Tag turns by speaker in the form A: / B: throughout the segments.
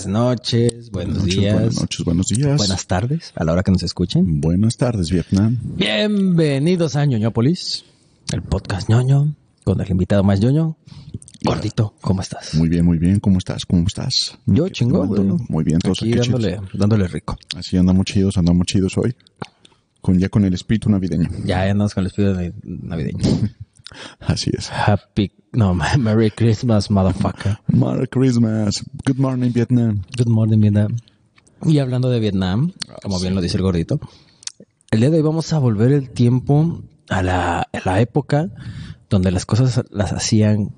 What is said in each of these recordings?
A: Buenas noches, buenos
B: Buenas noches,
A: días,
B: Buenas noches, buenos días.
A: buenas tardes, a la hora que nos escuchen.
B: Buenas tardes, Vietnam.
A: Bienvenidos a Ñoñópolis, el podcast ñoño, con el invitado más ñoño. Gordito, ¿cómo estás?
B: Muy bien, muy bien. ¿Cómo estás? ¿Cómo estás?
A: Yo
B: ¿Qué
A: chingón, güey.
B: Muy bien, todos
A: Aquí
B: aquí, chidos.
A: dándole, dándole rico.
B: Así andamos chidos, andamos chidos hoy. Con ya con el espíritu navideño.
A: Ya andamos con el espíritu de navideño.
B: Así es.
A: Happy, no, Merry Christmas, motherfucker.
B: Merry Christmas. Good morning, Vietnam.
A: Good morning, Vietnam. Y hablando de Vietnam, como bien lo dice el gordito, el día de hoy vamos a volver el tiempo a la, a la época donde las cosas las hacían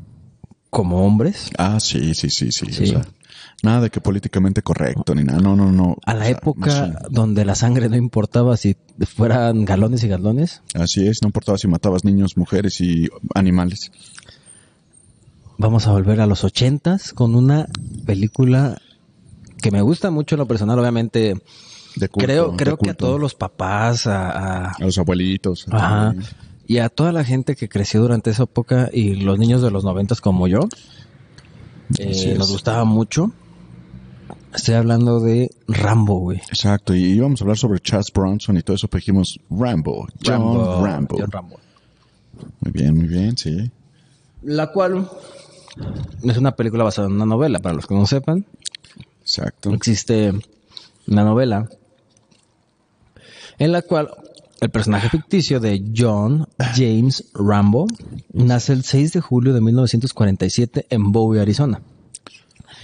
A: como hombres.
B: Ah, sí, sí, sí, sí.
A: Sí.
B: O sea, nada de que políticamente correcto ni nada. No, no, no.
A: A la
B: O sea,
A: época
B: no,
A: donde la sangre no importaba si fueran galones y galones.
B: Así es. No importaba si matabas niños, mujeres y animales.
A: Vamos a volver a los ochentas con una película que me gusta mucho en lo personal, obviamente.
B: De culto,
A: creo
B: de
A: creo que a todos los papás, a, a-
B: A los abuelitos.
A: Ajá. Y a toda la gente que creció durante esa época y los niños de los noventas como yo, eh, nos gustaba mucho. Estoy hablando de Rambo, güey.
B: Exacto, y íbamos a hablar sobre Charles Bronson y todo eso, pero dijimos Rambo, John Rambo.
A: John Rambo.
B: Muy bien, muy bien, sí.
A: La cual es una película basada en una novela, para los que no sepan.
B: Exacto.
A: Existe una novela en la cual el personaje ficticio de John James Rambo nace el 6 de julio de 1947 en Bowie, Arizona.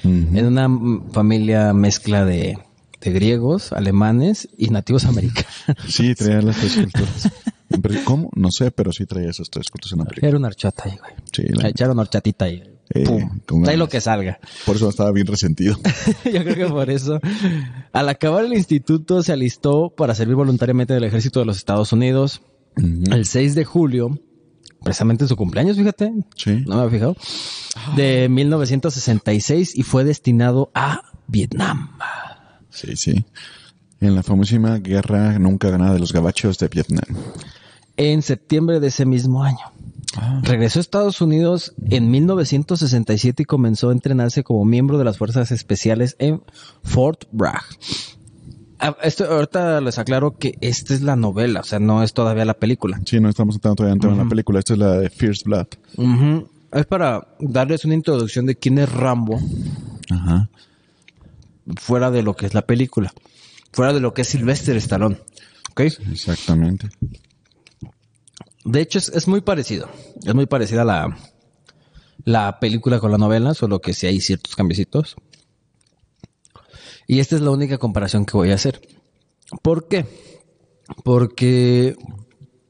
A: En una familia mezcla de, de griegos, alemanes y nativos americanos.
B: Sí, traía las tres culturas. ¿Cómo? No sé, pero sí traía esas tres culturas en película.
A: Era una horchata ahí, güey.
B: Sí, la-
A: echaron horchatita ahí.
B: Eh,
A: Trae lo que salga.
B: Por eso estaba bien resentido.
A: Yo creo que por eso. Al acabar el instituto se alistó para servir voluntariamente en el ejército de los Estados Unidos. El 6 de julio, precisamente su cumpleaños, fíjate,
B: Sí.
A: no me había fijado, de 1966 y fue destinado a Vietnam.
B: Sí, sí. En la famosísima guerra nunca ganada de los gabachos de Vietnam.
A: En septiembre de ese mismo año.
B: Ah,
A: Regresó a Estados Unidos en 1967 y comenzó a entrenarse como miembro de las fuerzas especiales en Fort Bragg. Ah, Esto, ahorita les aclaro que esta es la novela, o sea, no es todavía la película.
B: Sí, no estamos entrando todavía en la película. Esta es la de Fierce Blood.
A: Es para darles una introducción de quién es Rambo
B: Ajá.
A: fuera de lo que es la película, fuera de lo que es Sylvester Stallone. ¿Ok?
B: Exactamente.
A: De hecho, es, es muy parecido. Es muy parecida la, la película con la novela, solo que sí hay ciertos cambiecitos. Y esta es la única comparación que voy a hacer. ¿Por qué? Porque,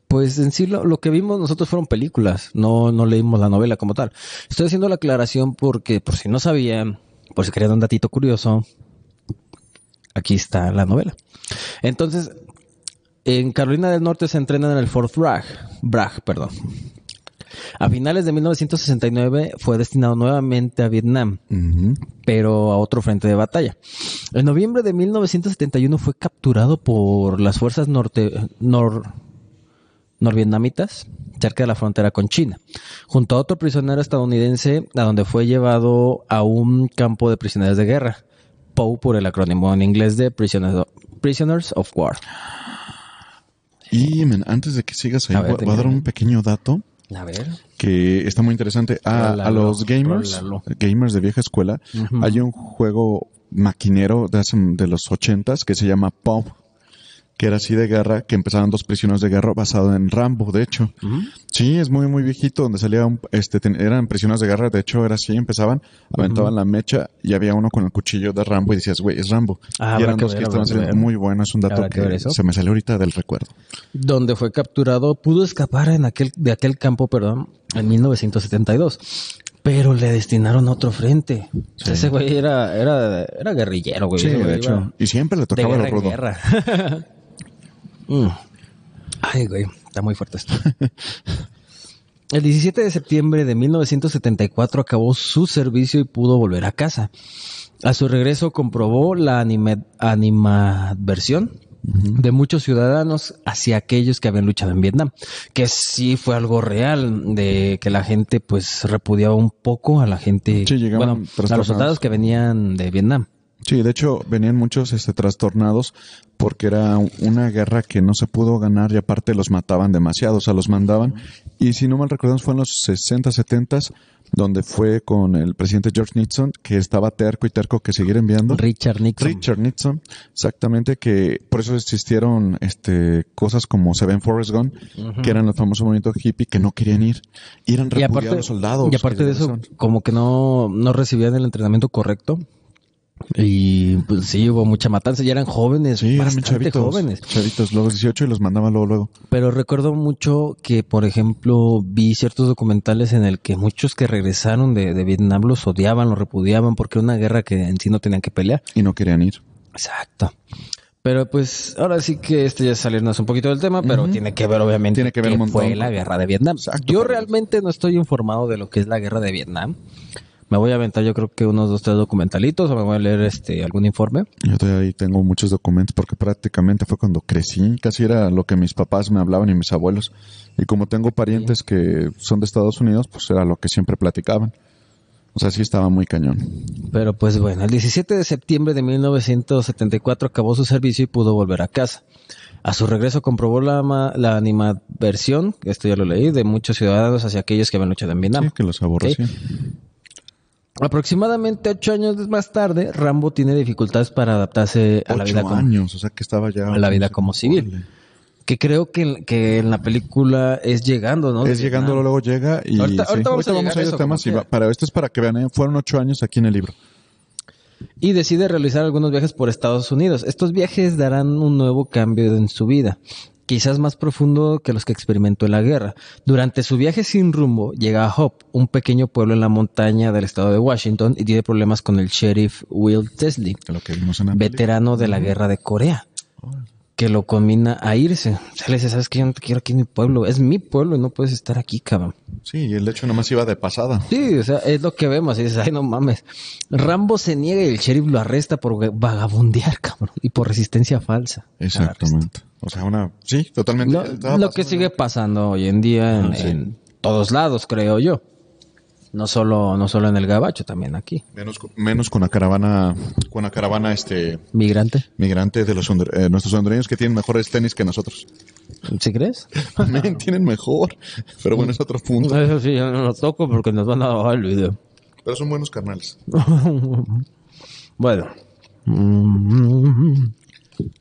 A: pues en sí lo, que vimos nosotros fueron películas, no, no leímos la novela como tal. Estoy haciendo la aclaración porque, por si no sabían, por si querían un datito curioso, aquí está la novela. Entonces, en Carolina del Norte se entrenan en el Fort Bragg, Bragg, perdón. A finales de 1969 fue destinado nuevamente a Vietnam, pero a otro frente de batalla. En noviembre de 1971 fue capturado por las fuerzas norte, nor, norvietnamitas cerca de la frontera con China, junto a otro prisionero estadounidense a donde fue llevado a un campo de prisioneros de guerra, POW por el acrónimo en inglés de Prisoners Prisoners of War.
B: Y, antes de que sigas ahí,
A: A ver,
B: voy, voy a dar un pequeño dato
A: A ver.
B: que está muy interesante. A,
A: Rólalo,
B: a los gamers, gamers de vieja escuela, hay un juego maquinero de, de los ochentas que se llama Pop, que era así de guerra, que empezaban dos prisioneros de guerra basado en Rambo, de hecho. Sí, es muy, muy viejito, donde salía un, este, ten- eran prisioneros de guerra, de hecho era así, empezaban, aventaban la mecha y había uno con el cuchillo de Rambo y decías, güey, es Rambo.
A: Ah,
B: y eran
A: que
B: dos
A: ver,
B: que estaban saliendo muy bueno, es un dato
A: que
B: se me salió ahorita del recuerdo.
A: donde fue capturado, pudo escapar en aquel, de aquel campo, perdón, en 1972. Pero le destinaron a otro frente. Ese güey era, era, era guerrillero, güey.
B: Sí, de hecho. Y siempre le
A: de
B: tocaba
A: guerra
B: lo
A: en
B: rudo.
A: guerra. Mm. Ay, güey, está muy fuerte esto. El 17 de septiembre de 1974 acabó su servicio y pudo volver a casa. A su regreso comprobó la anime- animadversión de muchos ciudadanos hacia aquellos que habían luchado en Vietnam, que sí fue algo real, de que la gente pues repudiaba un poco a la gente,
B: Sí,
A: bueno, a los soldados que venían de Vietnam.
B: Sí, de hecho venían muchos este, trastornados porque era una guerra que no se pudo ganar y aparte los mataban demasiado, o sea, los mandaban. Y si no mal recordamos fue en los 60, 70 donde fue con el presidente George Nixon que estaba terco y terco que seguir enviando.
A: Richard Nixon.
B: Richard Nixon, exactamente, que por eso existieron este cosas como se ve en Forrest Gump, que eran los famosos movimientos hippie que no querían ir. Y eran
A: Y
B: repudiados
A: aparte,
B: los soldados.
A: y aparte de eso, como que no, no recibían el entrenamiento correcto. Y pues sí, hubo mucha matanza. Ya eran jóvenes,
B: Sí, eran chavitos.
A: jóvenes.
B: Chavitos, luego 18 y los mandaban luego, luego.
A: Pero recuerdo mucho que, por ejemplo, vi ciertos documentales en el que muchos que regresaron de, de Vietnam los odiaban, los repudiaban, porque era una guerra que en sí no tenían que pelear.
B: Y no querían ir.
A: Exacto. Pero pues ahora sí que este ya es salirnos un poquito del tema, pero tiene que ver obviamente
B: Tiene que ver
A: qué
B: un montón
A: fue la guerra de Vietnam.
B: Exacto,
A: yo realmente no estoy informado de lo que es la guerra de Vietnam. Me voy a aventar yo creo que unos dos, tres documentalitos o me voy a leer este algún informe.
B: Yo todavía ahí tengo muchos documentos porque prácticamente fue cuando crecí, casi era lo que mis papás me hablaban y mis abuelos. Y como tengo parientes que son de Estados Unidos, pues era lo que siempre platicaban. O sea, sí estaba muy cañón.
A: Pero pues bueno, el 17 de septiembre de 1974 acabó su servicio y pudo volver a casa. A su regreso comprobó la, la animadversión, esto ya lo leí, de muchos ciudadanos hacia aquellos que habían luchado en Vietnam.
B: Sí, que los aborrecía.
A: Aproximadamente ocho años más tarde, Rambo tiene dificultades para adaptarse a la vida como,
B: años, o sea que estaba ya...
A: a la vida como civil. Que creo que, que en la película es llegando, ¿no?
B: Es llegando,
A: Vietnam.
B: luego llega y...
A: Ahorita-
B: sí.
A: ahorita vamos a llegar a
B: a esos
A: eso,
B: temas. y va- para esto es para que vean, ¿eh? fueron ocho años aquí en el libro.
A: y decide realizar algunos viajes por Estados Unidos. Estos viajes darán un nuevo cambio en su vida, quizás más profundo que los que experimentó en la guerra. Durante su viaje sin rumbo, llega a Hope, un pequeño pueblo en la montaña del estado de Washington, y tiene problemas con el sheriff Will Tesley, veterano de la guerra de Corea, que lo combina a irse. O sea, le dice, ¿sabes qué? Yo no te quiero aquí en mi pueblo. Es mi pueblo y no puedes estar aquí, cabrón.
B: Sí, y el hecho nomás iba de pasada.
A: Sí, o sea, es lo que vemos. Y dices, ay, no mames. Rambo se niega y el sheriff lo arresta por vagabundear, cabrón. Y por resistencia falsa.
B: Exactamente. O sea, una... Sí, totalmente.
A: Lo, lo que sigue pasando hoy en día en,
B: Ah, sí.
A: en todos lados, creo yo. No solo, no solo en el gabacho, también aquí.
B: Menos, con- menos con la caravana, con la caravana este
A: Migrante.
B: migrante de los eh, nuestros hondureños que tienen mejores tenis que nosotros.
A: ¿Sí crees?
B: Men, tienen mejor. Pero bueno, es otro punto.
A: Eso sí, yo no lo toco porque nos van a bajar el video.
B: Pero son buenos carnales.
A: Bueno.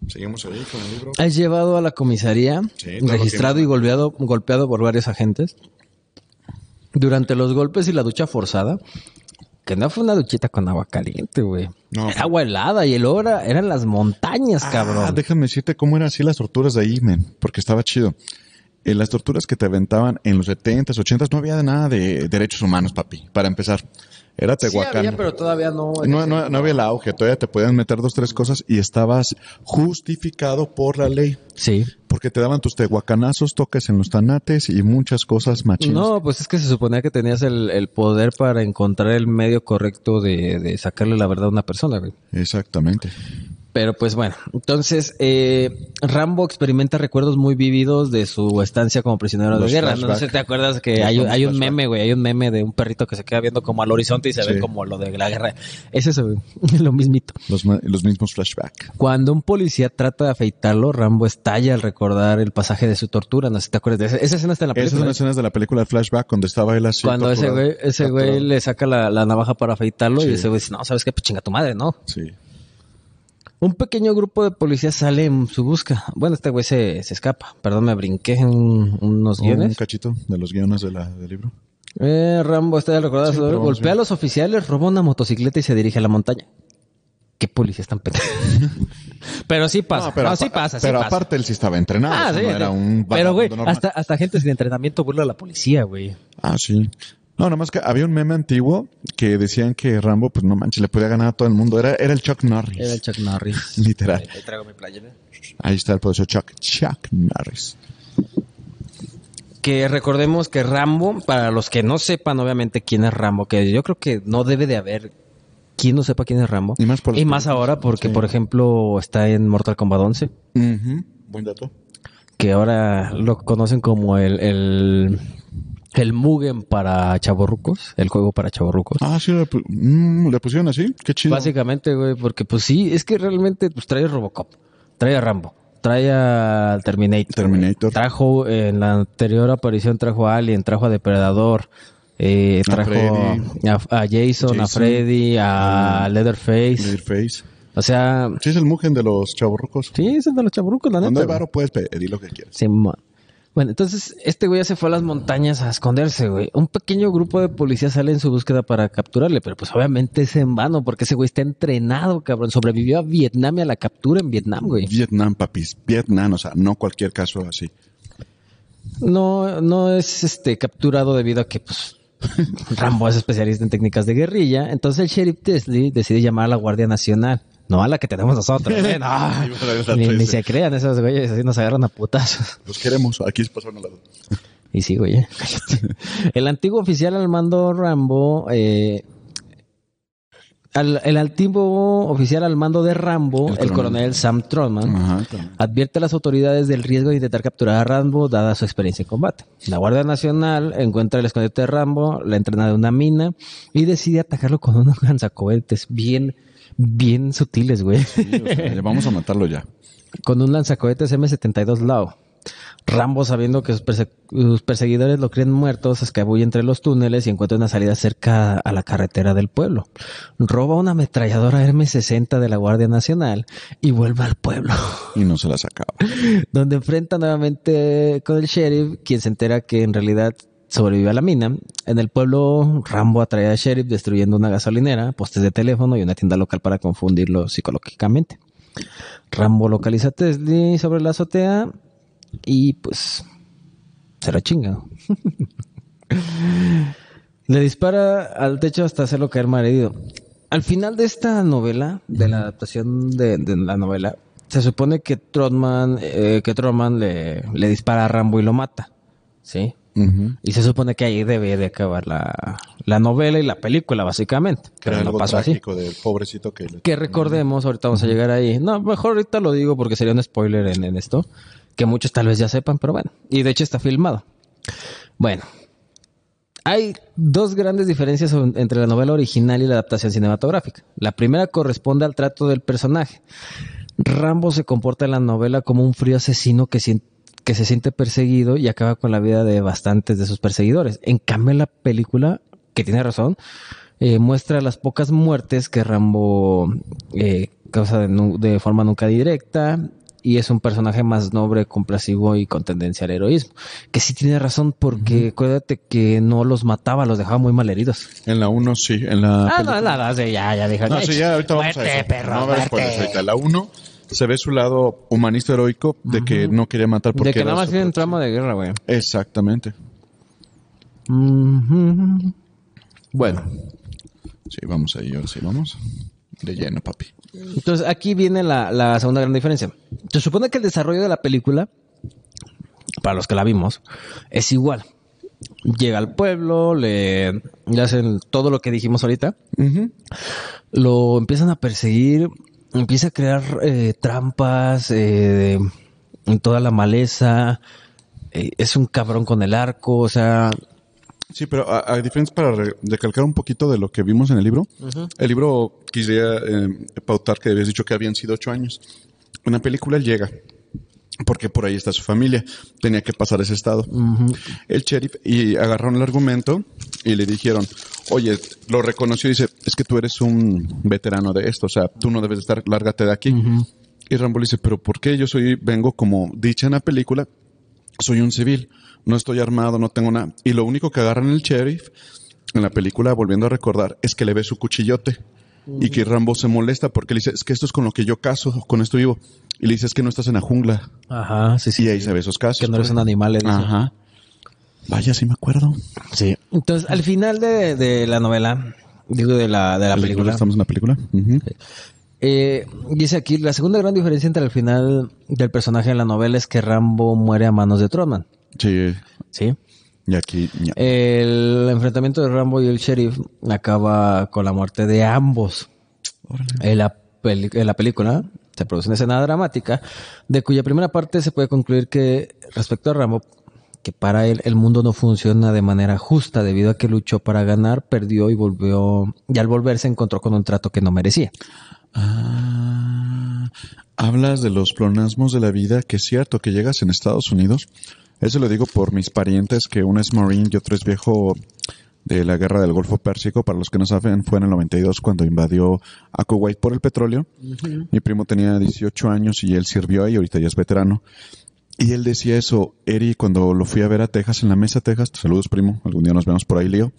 B: Seguimos ahí con el libro.
A: Es llevado a la comisaría,
B: Sí,
A: registrado y golpeado, golpeado por varios agentes. Durante los golpes y la ducha forzada, que no fue una duchita con agua caliente, güey.
B: No.
A: Era agua helada y el hora eran las montañas,
B: Ah,
A: cabrón.
B: déjame decirte cómo eran así las torturas de ahí, men. Porque estaba chido. En las torturas que te aventaban en los 70s, 80s, no había nada de derechos humanos, papi. Para empezar. Era
A: Sí
B: Tehuacán.
A: había, pero todavía no.
B: No, no, no había el auge, todavía te podían meter dos, tres cosas y estabas justificado por la ley.
A: Sí.
B: Porque te daban tus tehuacanazos, toques en los tanates y muchas cosas machinas.
A: No, pues es que se suponía que tenías el, el poder para encontrar el medio correcto de, de sacarle la verdad a una persona, güey.
B: Exactamente.
A: Pero pues bueno, entonces eh, Rambo experimenta recuerdos muy vívidos de su estancia como prisionero
B: Los
A: de guerra. No
B: flashback.
A: sé si te acuerdas que hay, hay un meme, güey, hay un meme de un perrito que se queda viendo como al horizonte y se
B: Sí.
A: ve como lo de la guerra. Es eso, güey. lo mismito.
B: Los, los mismos flashback.
A: Cuando un policía trata de afeitarlo, Rambo estalla al recordar el pasaje de su tortura. No sé si te acuerdas de esa, esa escena está en la
B: Esas
A: película.
B: son escenas de la película de Flashback donde estaba él así.
A: Cuando ese
B: torturado.
A: güey, ese güey le saca la, la navaja para afeitarlo
B: Sí.
A: y ese güey dice, no, ¿sabes qué? Pues chinga tu madre, ¿no?
B: Sí.
A: Un pequeño grupo de policías sale en su busca. Bueno, este güey se, se escapa. Perdón, me brinqué en unos
B: Un
A: guiones.
B: cachito de los guiones de la, del libro.
A: Eh, Rambo está recordado.
B: Sí, pero
A: golpea a los oficiales, roba una motocicleta y se dirige a la montaña. ¿Qué policías tan pendejos? pero sí pasa. No, sí pasa, sí
B: pero
A: pasa.
B: aparte él sí estaba entrenado.
A: Ah, sí,
B: no era un
A: Pero, güey, hasta, hasta gente sin entrenamiento burla a la policía, güey.
B: Ah, sí. No, nada más que había un meme antiguo que decían que Rambo, pues no manches, le podía ganar a todo el mundo. Era, era el Chuck Norris.
A: Era el Chuck Norris.
B: Literal.
A: Ahí traigo mi playera.
B: Ahí está el poderoso Chuck. Chuck Norris.
A: Que recordemos que Rambo, para los que no sepan obviamente quién es Rambo, que yo creo que no debe de haber quien no sepa quién es Rambo.
B: Y más por
A: Y más ahora porque,
B: Sí.
A: por ejemplo, está en Mortal Kombat 11,
B: Ujú. Buen dato.
A: que ahora lo conocen como el, el, el Mugen para chavorrucos, el juego para chavorrucos.
B: Ah, sí, le, mm, le pusieron así. Qué chido.
A: Básicamente, güey, porque pues sí, es que realmente pues trae a Robocop, trae a Rambo, trae a Terminator.
B: Terminator.
A: Trajo, en la anterior aparición trajo a Alien, trajo a Depredador, eh, trajo a, a Jason, a. Freddy, a Leatherface.
B: Leatherface.
A: O sea,
B: Sí, es el mugen de los chavorrucos.
A: sí, es el de los chaburrucos, la neta.
B: Cuando hay varo puedes pedir lo que quieras.
A: Simón. Bueno, entonces este güey ya se fue a las montañas a esconderse, güey. Un pequeño grupo de policías sale en su búsqueda para capturarle, pero pues obviamente es en vano porque ese güey está entrenado, cabrón. Sobrevivió a Vietnam y a la captura en Vietnam, güey.
B: Vietnam, papis. Vietnam, o sea, no cualquier caso así.
A: No, no es este capturado debido a que pues Rambo es especialista en técnicas de guerrilla. Entonces el sheriff Tesley decide llamar a la Guardia Nacional. No a la que tenemos nosotros, ¿eh? No. ni, ni se crean esos güeyes, así nos agarran a putazos.
B: Los queremos. Aquí se pasaron al lado.
A: Y sí, güey. eh, cállate. El antiguo oficial al mando Rambo, eh, al- el antiguo oficial al mando de Rambo,
B: El
A: el,
B: coronel.
A: Sam Trotman,
B: Ajá.
A: advierte a las autoridades del riesgo de intentar capturar a Rambo dada su experiencia en combate. La Guardia Nacional encuentra el escondite de Rambo, la entrena de una mina y decide atacarlo con unos lanzacohetes bien, bien sutiles, güey.
B: Sí, o sea, ya vamos a matarlo ya.
A: con un lanzacohetes M72 Lao. Rambo, sabiendo que sus, perse- sus perseguidores lo creen muerto, se escabulle entre los túneles y encuentra una salida cerca a la carretera del pueblo. Roba una ametralladora M60 de la Guardia Nacional y vuelve al pueblo,
B: Y no se la sacaba.
A: donde enfrenta nuevamente con el sheriff, quien se entera que en realidad sobrevive a la mina. En el pueblo, Rambo atrae al sheriff destruyendo una gasolinera, postes de teléfono y una tienda local para confundirlo psicológicamente. Rambo localiza a Tesli sobre la azotea y pues se la chinga. Le dispara al techo hasta hacerlo caer malherido. Al final de esta novela, de la adaptación de, de la novela, se supone que Trotman, eh, que Trotman le, le dispara a Rambo y lo mata. ¿Sí? Y se supone que ahí debe de acabar la, la novela y la película, básicamente. Pero no
B: algo
A: pasó así.
B: trágico del pobrecito que le...
A: Que recordemos, ahorita vamos a llegar ahí. No, mejor ahorita lo digo porque sería un spoiler en, en esto. Que muchos tal vez ya sepan, pero bueno. Y de hecho está filmado. Bueno. Hay dos grandes diferencias entre la novela original y la adaptación cinematográfica. La primera corresponde al trato del personaje. Rambo se comporta en la novela como un frío asesino que, sien- que se siente perseguido y acaba con la vida de bastantes de sus perseguidores. En cambio, la película, que tiene razón, eh, muestra las pocas muertes que Rambo eh, causa de, nu- de forma nunca directa y es un personaje más noble, complacivo y con tendencia al heroísmo. Que sí tiene razón porque acuérdate que no los mataba, los dejaba muy mal heridos.
B: En la 1 sí, en la...
A: Ah,
B: película-
A: no, sí, ya, ya dijo.
B: No, sí, ya ahorita vamos a eso.
A: perro,
B: no a spoilers ahorita. La 1 se ve su lado humanista heroico de que no quería matar porque
A: De que
B: era
A: nada más tienen trama de guerra, güey.
B: Exactamente.
A: Bueno,
B: Sí, vamos ahí, ahora sí, vamos. De lleno, papi.
A: entonces aquí viene la, la segunda gran diferencia. Se supone que el desarrollo de la película, para los que la vimos, es igual. Llega al pueblo, le, le hacen todo lo que dijimos ahorita, lo empiezan a perseguir, empieza a crear eh, trampas eh, en toda la maleza, eh, es un cabrón con el arco, o sea,
B: Sí, pero a, a diferencia, para re- recalcar un poquito de lo que vimos en el libro, el libro quisiera eh, pautar que habías dicho que habían sido ocho años. En la película llega, porque por ahí está su familia, tenía que pasar ese estado. El sheriff, y agarraron el argumento y le dijeron, oye, lo reconoció y dice, es que tú eres un veterano de esto, o sea, tú no debes de estar, lárgate de aquí. Y Rambo le dice, pero ¿por qué yo soy, vengo como dicha en la película, soy un civil, no estoy armado, no tengo nada. Y lo único que agarran el sheriff en la película, volviendo a recordar, es que le ve su cuchillote. Y que Rambo se molesta porque le dice, es que esto es con lo que yo caso, con esto vivo. Y le dice, es que no estás en la jungla.
A: ajá, sí, sí.
B: Y ahí se ve esos casos.
A: que no eres un animal. le dice.
B: Ajá. Vaya, sí me acuerdo.
A: Sí. Entonces, al final de, de la novela, digo de la, de la película,
B: Estamos en la película.
A: Eh, dice aquí, la segunda gran diferencia entre el final del personaje en la novela es que Rambo muere a manos de Trotman.
B: Sí.
A: ¿Sí?
B: Y aquí, ña.
A: El enfrentamiento de Rambo y el sheriff acaba con la muerte de ambos. En la, peli- en la película se produce una escena dramática de cuya primera parte se puede concluir que respecto a Rambo, que para él el mundo no funciona de manera justa debido a que luchó para ganar, perdió y volvió, y al volver se encontró con un trato que no merecía.
B: Ah, hablas de los plonasmos de la vida, que es cierto que llegas en Estados Unidos. Eso lo digo por mis parientes, que uno es Marine y otro es viejo de la guerra del Golfo Pérsico. Para los que no saben, fue en el 92 cuando invadió a Kuwait por el petróleo. Mi primo tenía 18 años y él sirvió ahí, ahorita ya es veterano. Y él decía eso, Eri, cuando lo fui a ver a Texas, en la mesa Texas, saludos primo, algún día nos vemos por ahí, Leo.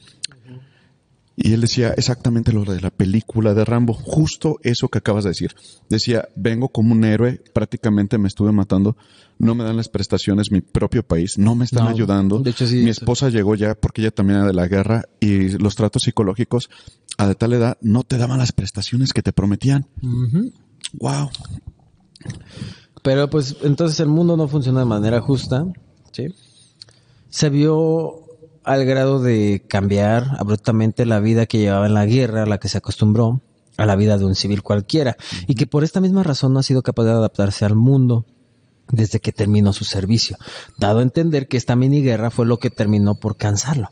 B: Y él decía exactamente lo de la película de Rambo, justo eso que acabas de decir. Decía, vengo como un héroe, prácticamente me estuve matando, no me dan las prestaciones mi propio país, no me están
A: No,
B: ayudando.
A: de hecho, sí,
B: mi esposa llegó ya porque ella también era de la guerra y los tratos psicológicos a de tal edad no te daban las prestaciones que te prometían. Wow.
A: Pero pues entonces el mundo no funciona de manera justa, ¿sí? Se vio al grado de cambiar abruptamente la vida que llevaba en la guerra, a la que se acostumbró, a la vida de un civil cualquiera, y que por esta misma razón no ha sido capaz de adaptarse al mundo desde que terminó su servicio, dado a entender que esta mini guerra fue lo que terminó por cansarlo.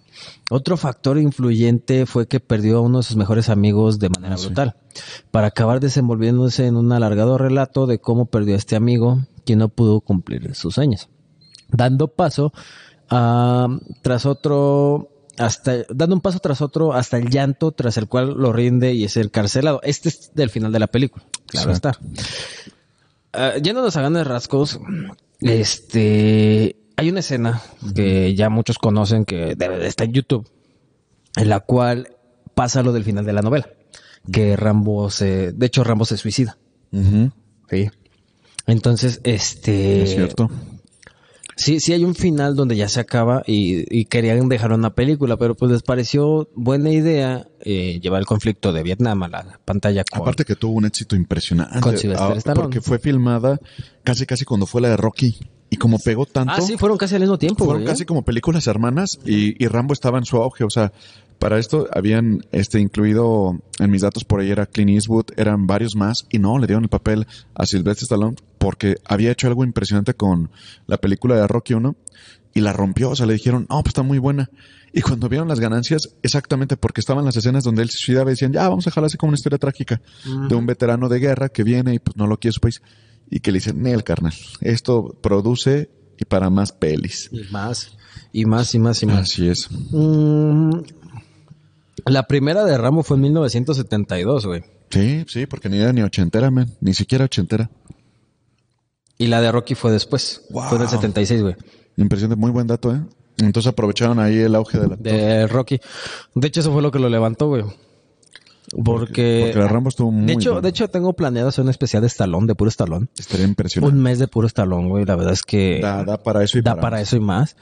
A: Otro factor influyente fue que perdió a uno de sus mejores amigos de manera brutal, para acabar desenvolviéndose en un alargado relato de cómo perdió a este amigo, quien no pudo cumplir sus sueños, dando paso a, tras otro hasta dando un paso tras otro hasta el llanto tras el cual lo rinde y es el carcelado. Este es del final de la película, claro está. Ah, yéndonos a grandes rasgos, este, hay una escena que ya muchos conocen que estar en YouTube, en la cual pasa lo del final de la novela, que Rambo se, de hecho Rambo se suicida. Sí. Entonces, este,
B: Es cierto.
A: Sí, sí hay un final donde ya se acaba y, y querían dejar una película, pero pues les pareció buena idea eh, llevar el conflicto de Vietnam a la pantalla con,
B: Aparte que tuvo un éxito impresionante.
A: Con Sylvester
B: Ah,
A: Stallone.
B: Porque fue filmada casi casi cuando fue la de Rocky. Y como pegó tanto,
A: Ah, sí, fueron casi al mismo tiempo,
B: fueron
A: güey, ¿eh?
B: casi como películas hermanas y, y Rambo estaba en su auge. O sea, para esto habían este incluido en mis datos por ahí era Clint Eastwood, eran varios más y no, le dieron el papel a Sylvester Stallone porque había hecho algo impresionante con la película de Rocky 1 y la rompió. O sea, le dijeron, no, pues está muy buena. Y cuando vieron las ganancias, exactamente porque estaban las escenas donde él se suicidaba decían, ya, vamos a dejarla así como una historia trágica de un veterano de guerra que viene y pues no lo quiere su país. Y que le dicen, Nel, carnal, esto produce y para más pelis.
A: Y más, y más, y más, y más.
B: Así es.
A: Mm, la primera de Rambo fue en 1972, güey.
B: Sí, sí, porque ni era ni ochentera, man. Ni siquiera ochentera.
A: Y la de Rocky fue después.
B: Wow.
A: Fue del 76, güey.
B: Impresionante, muy buen dato, ¿eh? Entonces aprovecharon ahí el auge de la...
A: De Rocky. De hecho, eso fue lo que lo levantó, güey. Porque...
B: Porque la Rambo estuvo muy
A: de hecho,
B: buena.
A: de hecho, tengo planeado hacer un especial de estalón, de puro estalón.
B: Estaría impresionante.
A: Un mes de puro estalón, güey. La verdad es que
B: Da, da para eso y
A: da
B: para,
A: para eso y más.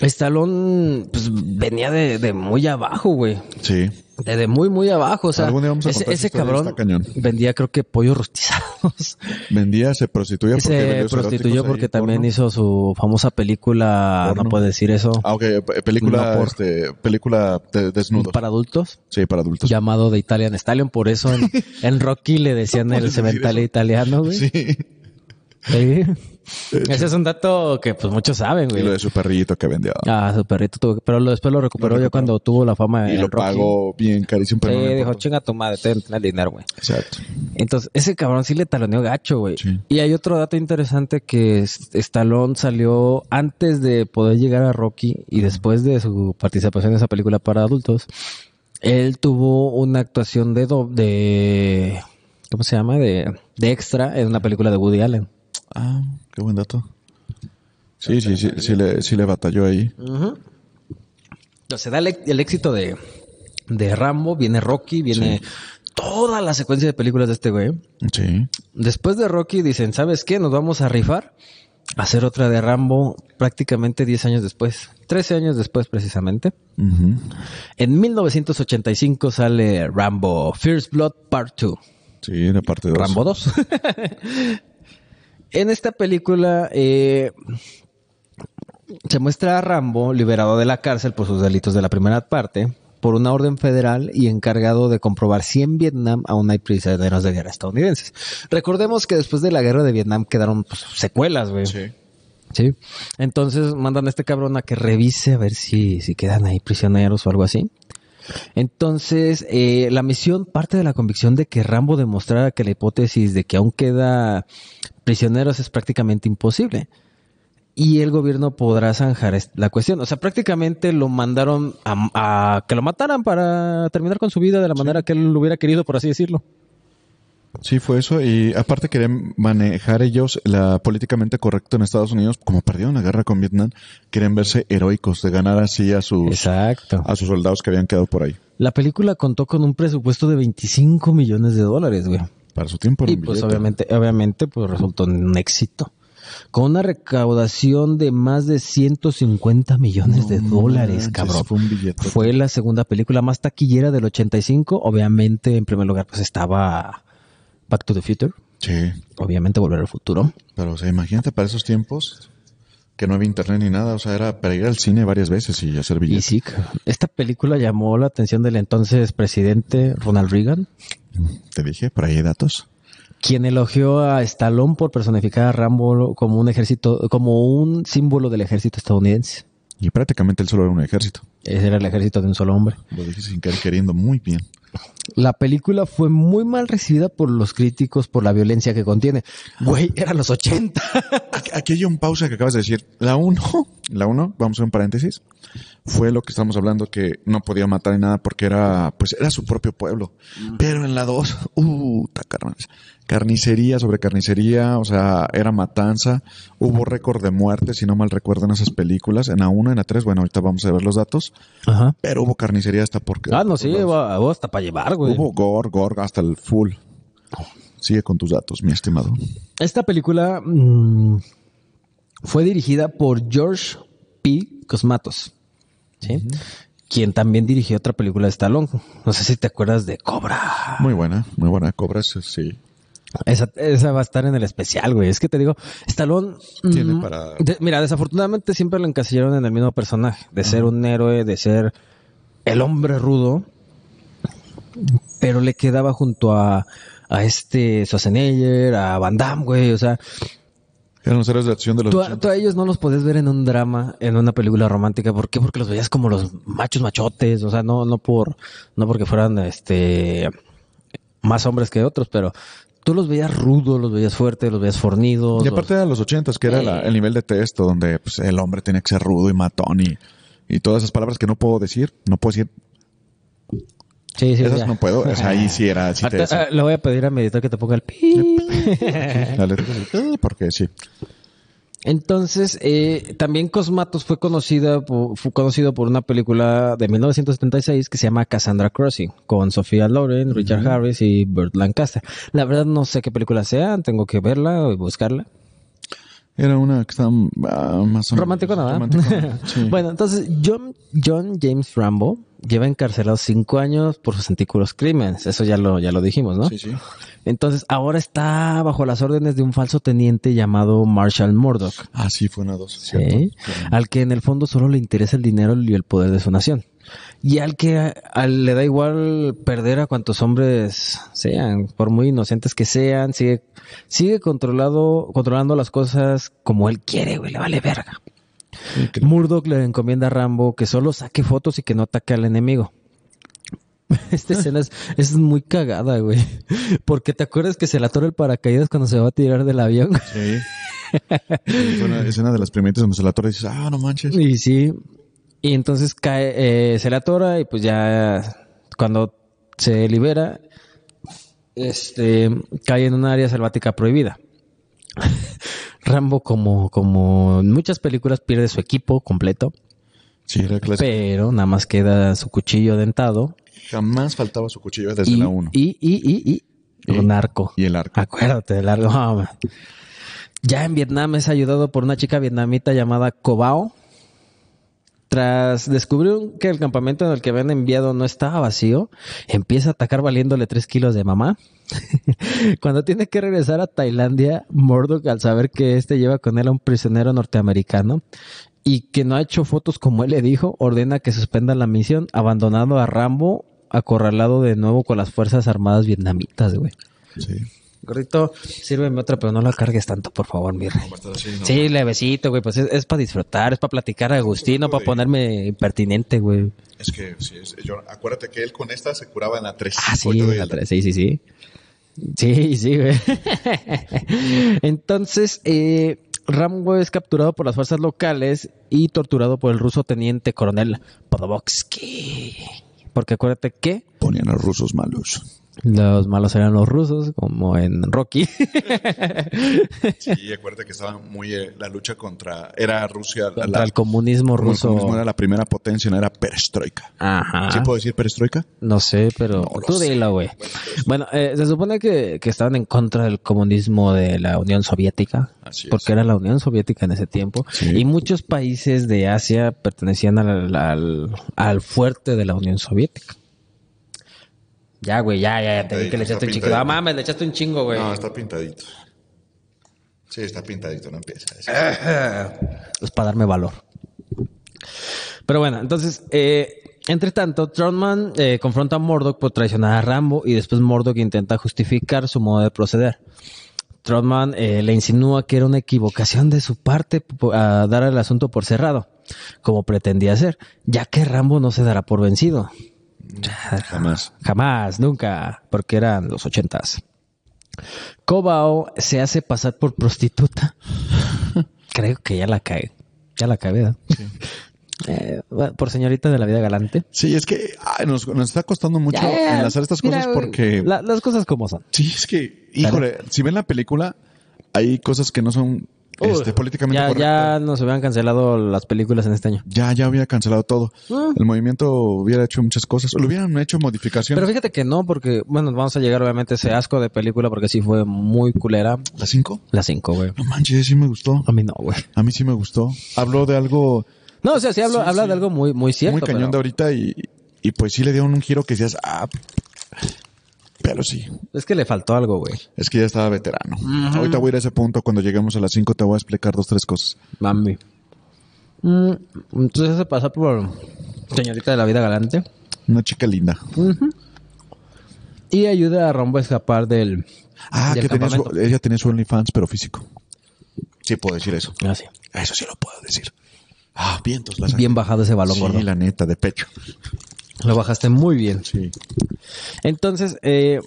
A: Estalón, pues, venía de, de muy abajo, güey.
B: Sí.
A: De, de muy, muy abajo. O sea,
B: Algún día vamos a
A: ese, ese cabrón vendía, creo que pollos rostizados.
B: Vendía, se prostituía porque
A: Se prostituyó porque también
B: porno.
A: hizo su famosa película,
B: Porno.
A: no puedo decir eso,
B: Ah, ok, pe- película,
A: No,
B: este, película de desnudos.
A: para adultos,
B: Sí, para adultos.
A: llamado The Italian Stallion. Por eso en, en Rocky le decían el cemental italiano, güey.
B: Sí.
A: Sí. Ese es un dato que pues muchos saben,
B: Y
A: güey.
B: lo de su perrito que vendía.
A: Ah, su perrito tuvo, pero lo- después lo recuperó
B: recuperó.
A: cuando tuvo la fama
B: y lo
A: Rocky.
B: pagó bien carísimo, pero
A: Sí,
B: no
A: dijo, chinga tu madre, ten, ten el dinero, güey.
B: Exacto.
A: Entonces, ese cabrón sí le taloneó gacho, güey.
B: Sí.
A: Y hay otro dato interesante que Stallone salió antes de poder llegar a Rocky y después de su participación en esa película para adultos. Él tuvo una actuación de, do- de ¿cómo se llama? De, de extra en una película de Woody Allen.
B: Ah, qué buen dato. Sí, sí, sí, sí le, sí le batalló ahí.
A: Entonces da el, el éxito de, de Rambo, viene Rocky, viene toda la secuencia de películas de este güey.
B: Sí.
A: Después de Rocky dicen, ¿sabes qué? Nos vamos a rifar. A hacer otra de Rambo prácticamente 10 años después. 13 años después precisamente.
B: Ujú.
A: En 1985 sale Rambo First Blood Part 2.
B: Sí, de parte de
A: Rambo 2. en esta película, eh, se muestra a Rambo liberado de la cárcel por sus delitos de la primera parte por una orden federal y encargado de comprobar si en Vietnam aún hay prisioneros de guerra estadounidenses. Recordemos que después de la guerra de Vietnam quedaron pues, secuelas, güey.
B: Sí.
A: Sí. Entonces mandan a este cabrón a que revise a ver si, si quedan ahí prisioneros o algo así. Entonces, eh, la misión parte de la convicción de que Rambo demostrara que la hipótesis de que aún queda prisioneros es prácticamente imposible. Y el gobierno podrá zanjar la cuestión. O sea, prácticamente lo mandaron a, a que lo mataran para terminar con su vida de la manera que él lo hubiera querido, por así decirlo.
B: Sí, fue eso. Y aparte querían manejar ellos la políticamente correcto en Estados Unidos, como perdieron la guerra con Vietnam, querían verse heroicos de ganar así a sus,
A: Exacto.
B: a sus soldados que habían quedado por ahí.
A: La película contó con un presupuesto de 25 millones de dólares, güey.
B: Para su tiempo era
A: Y
B: un
A: pues
B: billete.
A: obviamente, obviamente, pues resultó en un éxito. Con una recaudación de más de 150 millones de dólares,
B: manches,
A: cabrón.
B: Fue un billete.
A: Fue la segunda película más taquillera del 85. Obviamente, en primer lugar, pues estaba Back to the Future.
B: Sí.
A: Obviamente, Volver al Futuro.
B: Pero, o sea, imagínate para esos tiempos que no había internet ni nada. O sea, era para ir al cine varias veces y hacer
A: Y
B: billetes.
A: sí, esta película llamó la atención del entonces presidente Ronald Reagan,
B: Te dije, por ahí hay datos.
A: quien elogió a Stallone por personificar a Rambo como un ejército, como un símbolo del ejército estadounidense.
B: Y prácticamente él solo era un ejército.
A: Ese era el ejército de un solo hombre.
B: Lo dije sin querer queriendo muy bien.
A: La película fue muy mal recibida por los críticos por la violencia que contiene. Güey, eran los 80.
B: Aquí- hay un pausa que acabas de decir. La 1, la 1, vamos a hacer un paréntesis, fue lo que estamos hablando que no podía matar ni nada porque era, pues era su propio pueblo. Pero en la 2, uh. Carnicería sobre carnicería, o sea, era matanza. Hubo récord de muertes, si no mal recuerdo, en esas películas. En la 1, en la 3, bueno, ahorita vamos a ver los datos.
A: Ajá.
B: Pero hubo carnicería hasta porque...
A: Ah, no, sí, hubo hasta para llevar, güey.
B: Hubo gore, gore, hasta el full. Sigue con tus datos, mi estimado.
A: Esta película mm, fue dirigida por George P. Cosmatos, ¿sí? Quien también dirigió otra película de Stallone. No sé si te acuerdas de Cobra.
B: Muy buena, muy buena. Cobras, sí.
A: Esa, esa va a estar en el especial, güey. Es que te digo, Stallone...
B: Tiene
A: mm,
B: para-
A: de- mira, desafortunadamente siempre lo encasillaron en el mismo personaje. De ser un héroe, de ser el hombre rudo. Pero le quedaba junto a, a este Schwarzenegger, a Van Damme, güey. O sea,
B: Eran los héroes de acción de los
A: tú, a-
B: 80.
A: tú a ellos no los podías ver en un drama, en una película romántica. ¿Por qué? Porque los veías como los machos machotes. O sea, no, no por, no porque fueran, este, más hombres que otros, pero tú los veías rudos, los veías fuertes, los veías fornidos.
B: Y aparte de los ochentas, que era la- el nivel de texto donde pues, el hombre tenía que ser rudo y matón y, y todas esas palabras que no puedo decir, no puedo decir,
A: Sí, sí,
B: esas
A: ya.
B: no puedo, o sea, ahí sí era, sí te
A: Ahorita, ah, le voy a pedir a mi editor que te ponga el pi.
B: porque sí.
A: Entonces, eh, también Cosmatos fue conocida por, fue conocido por una película de 1976 que se llama Cassandra Crossing, con Sofía Loren, Richard Harris y Burt Lancaster. La verdad no sé qué película sea, tengo que verla y buscarla.
B: Era una que estaba ah, más o menos
A: Romántico nada.
B: sí.
A: Bueno, entonces John, John James Rambo lleva encarcelado cinco años por sus antiguos crímenes. Eso ya lo, ya lo dijimos, ¿no?
B: Sí, sí.
A: Entonces ahora está bajo las órdenes de un falso teniente llamado Marshall Murdoch.
B: Ah, sí, fue una dos,
A: ¿sí?
B: ¿cierto?
A: Al que en el fondo solo le interesa el dinero y el poder de su nación. Y al que al- le da igual perder a cuantos hombres sean, por muy inocentes que sean, sigue, sigue controlado, controlando las cosas como él quiere, güey, le vale verga.
B: Que-
A: Murdoch le encomienda a Rambo que solo saque fotos y que no ataque al enemigo. Esta escena es, es muy cagada, güey. Porque te acuerdas que se le atora el paracaídas cuando se va a tirar del avión.
B: Sí. Fue una de las primeritas donde se la torre y dices, ah, no manches.
A: Y sí. Y entonces cae, eh, se le atora y pues ya cuando se libera, este, cae en un área selvática prohibida. Rambo, como, como en muchas películas, pierde su equipo completo,
B: Sí, era clásico.
A: pero nada más queda su cuchillo dentado
B: Jamás faltaba su cuchillo desde
A: y,
B: la 1.
A: y, y, y, y,
B: Y-
A: un arco.
B: Y el arco.
A: Acuérdate del arco. Man. ya en Vietnam es ayudado por una chica vietnamita llamada Cobao. Tras descubrir que el campamento en el que habían enviado no estaba vacío, empieza a atacar valiéndole tres kilos de mamá. Cuando tiene que regresar a Tailandia, Murdoch, al saber que este lleva con él a un prisionero norteamericano, y que no ha hecho fotos como él le dijo, ordena que suspenda la misión, abandonando a Rambo acorralado de nuevo con las Fuerzas Armadas vietnamitas, güey.
B: Sí.
A: Gorrito, sírveme otra, pero no la cargues tanto, por favor, mi rey. Sí, levecito, güey, pues es, para disfrutar, es para platicar a Agustín, no para ponerme impertinente, güey.
B: Es que, sí, es, yo, acuérdate que él con esta se curaba en la 3.
A: Ah, sí, en la 3, sí, sí, sí. Sí, sí, güey. Entonces, eh, Rambo es capturado por las fuerzas locales y torturado por el ruso teniente coronel Podoboksky. Porque acuérdate que...
B: Ponían a los rusos malos.
A: Los malos eran los rusos, como en Rocky.
B: sí, acuérdate que estaba muy eh, la lucha contra era Rusia
A: contra el comunismo ruso. El comunismo
B: era la primera potencia, no era perestroika.
A: Ajá.
B: ¿Sí puedo decir perestroika?
A: No sé, pero tú dilo, güey. Bueno, eh, se supone que, estaban en contra del comunismo de la Unión Soviética, Así porque era la Unión Soviética en ese tiempo, y muchos países de Asia pertenecían al, al fuerte de la Unión Soviética. Ya, güey, ya, ya, ya. Te vi que le echaste un chingo. Ah, mames, le echaste un chingo, güey.
B: No, está pintadito. Sí, está pintadito, no empieza.
A: Es para darme valor. Pero bueno, entonces, eh, entre tanto, Trotman eh, confronta a Mordok por traicionar a Rambo y después Mordok intenta justificar su modo de proceder. Trotman eh, le insinúa que era una equivocación de su parte a dar el asunto por cerrado, como pretendía hacer, ya que Rambo no se dará por vencido.
B: Jamás.
A: Jamás, nunca, porque eran los ochentas. Cobao se hace pasar por prostituta. Creo que ya la cae. Ya la cae, ¿verdad? Eh, por señorita de la vida galante.
B: Sí, es que nos, está costando mucho enlazar estas cosas porque...
A: las cosas como son.
B: Sí, es que, híjole, si ven la película, hay cosas que no son este, políticamente
A: ya, ya nos habían cancelado las películas en este año.
B: Ya, ya había cancelado todo. Ah. El movimiento hubiera hecho muchas cosas. Lo hubieran hecho modificaciones.
A: Pero fíjate que no, porque, bueno, vamos a llegar obviamente a ese asco de película porque sí fue muy culera.
B: ¿La 5?
A: La 5, güey.
B: No manches, sí me gustó.
A: A mí no, güey.
B: A mí sí me gustó. Habló de algo...
A: No, o sea, sí, habla de algo muy, muy cierto.
B: Muy cañón de ahorita y, y pues sí le dio un giro que decías, ah, pero sí.
A: Es que le faltó algo, güey.
B: Es que ya estaba veterano. Ahorita voy a ir a ese punto. Cuando lleguemos a las 5 te voy a explicar dos, tres cosas.
A: Mami. Mm, entonces se pasa por señorita de la vida galante.
B: Una chica linda.
A: Y ayuda a Rombo a escapar del.
B: Ah, que tenía ella tenía su OnlyFans, pero físico. Sí, puedo decir eso.
A: Ah, sí.
B: Eso sí lo puedo decir. Ah, vientos.
A: Bien bajado ese balón,
B: sí, la neta, de pecho.
A: Lo bajaste muy bien.
B: Sí.
A: Entonces, eh,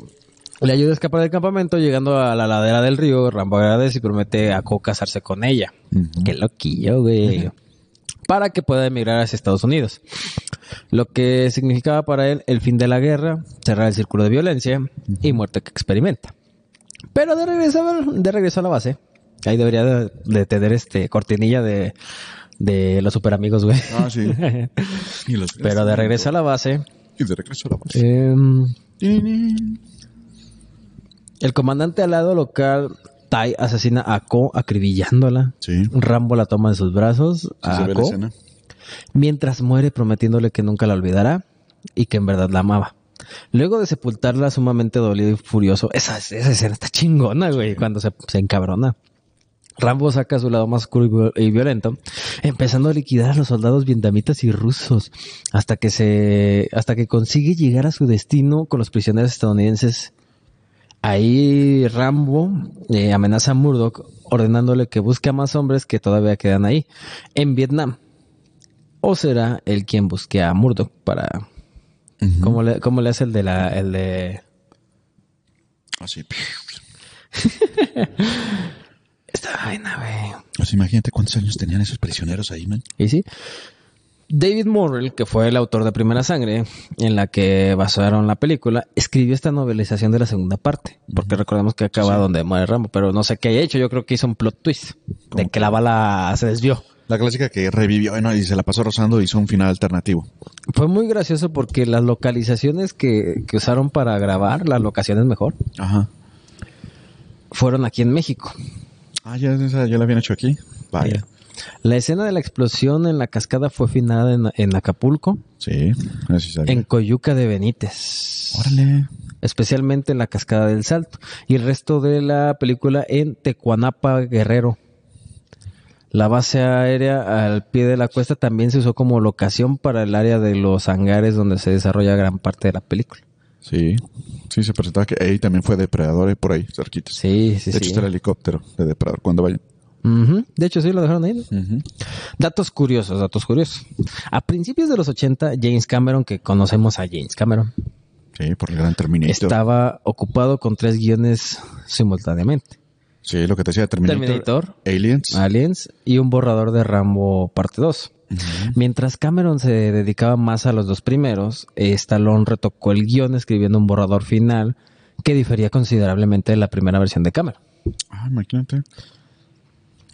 A: le ayuda a escapar del campamento, llegando a la ladera del río, Rambo agradece y promete a Co casarse con ella. Qué loquillo, güey. para que pueda emigrar hacia Estados Unidos. Lo que significaba para él el fin de la guerra, cerrar el círculo de violencia y muerte que experimenta. Pero de regreso, de regreso a la base, ahí debería de tener este cortinilla de de los super amigos, güey.
B: Ah, sí.
A: Pero de regreso a la base.
B: Y de regreso a la base. Em,
A: el comandante al lado local, Tai, asesina a Ko acribillándola.
B: Sí.
A: Rambo la toma en sus brazos. a Ko, mientras muere prometiéndole que nunca la olvidará y que en verdad la amaba. Luego de sepultarla sumamente dolido y furioso, esa, esa escena está chingona, güey, cuando se, se encabrona. Rambo saca su lado más oscuro y violento, empezando a liquidar a los soldados vietnamitas y rusos, hasta que se, hasta que consigue llegar a su destino con los prisioneros estadounidenses. Ahí Rambo eh, amenaza a Murdoch, ordenándole que busque a más hombres que todavía quedan ahí, en Vietnam. O será él quien busque a Murdoch para... ¿Cómo, le, ¿Cómo le hace el de la... el de...
B: Así.
A: Esta vaina, güey.
B: Pues imagínate cuántos años tenían esos prisioneros ahí, man.
A: ¿Y sí? David Morrell, que fue el autor de Primera Sangre, en la que basaron la película, escribió esta novelización de la segunda parte. Porque recordemos que acaba donde muere Rambo, pero no sé qué haya hecho. Yo creo que hizo un plot twist de que la bala se desvió.
B: La clásica que revivió y se la pasó rozando y hizo un final alternativo.
A: Fue muy gracioso porque las localizaciones que, que usaron para grabar, las locaciones mejor,
B: Ajá.
A: fueron aquí en México.
B: Ah, ya, ya la habían hecho aquí. Vaya.
A: La escena de la explosión en la cascada fue filmada en, Acapulco.
B: Sí,
A: En Coyuca de Benítez.
B: Órale.
A: Especialmente en la cascada del Salto. Y el resto de la película en Tecuanapa, Guerrero. La base aérea al pie de la cuesta también se usó como locación para el área de los hangares donde se desarrolla gran parte de la película.
B: Sí, sí, se presentaba que ahí también fue Depredador, ahí por ahí, cerquitas.
A: Sí, sí,
B: de hecho,
A: sí.
B: está el helicóptero de Depredador cuando vayan.
A: Ujú. De hecho, sí, lo dejaron ahí. ¿no? Datos curiosos, datos curiosos. A principios de los 80, James Cameron, que conocemos a James Cameron,
B: Sí, por el gran Terminator.
A: estaba ocupado con tres guiones simultáneamente.
B: Sí, lo que te decía, Terminator.
A: Terminator,
B: Aliens.
A: Aliens y un borrador de Rambo parte 2. Mientras Cameron se dedicaba más a los dos primeros, eh, Stallone retocó el guion escribiendo un borrador final que difería considerablemente de la primera versión de Cameron.
B: Ah, imagínate.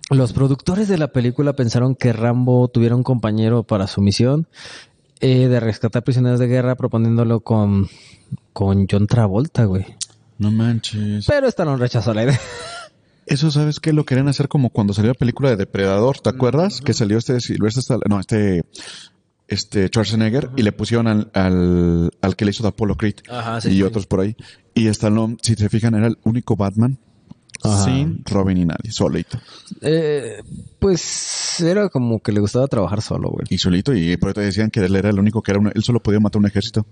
A: Los productores de la película pensaron que Rambo tuviera un compañero para su misión eh, de rescatar prisioneros de guerra proponiéndolo con, con John Travolta, güey.
B: No manches.
A: Pero Stallone rechazó la idea.
B: Eso, ¿sabes qué? Lo querían hacer como cuando salió la película de Depredador, ¿te acuerdas? Que salió este Silvestre no, este, este Schwarzenegger y le pusieron al, al, al que le hizo de Apollo Creed
A: Ajá, sí,
B: y
A: sí.
B: otros por ahí. Y Stallone, si se fijan, era el único Batman
A: Ajá.
B: sin Robin y nadie, solito.
A: Eh, pues era como que le gustaba trabajar solo, güey.
B: Y solito, y por eso decían que él era el único que era un- él solo podía matar un ejército.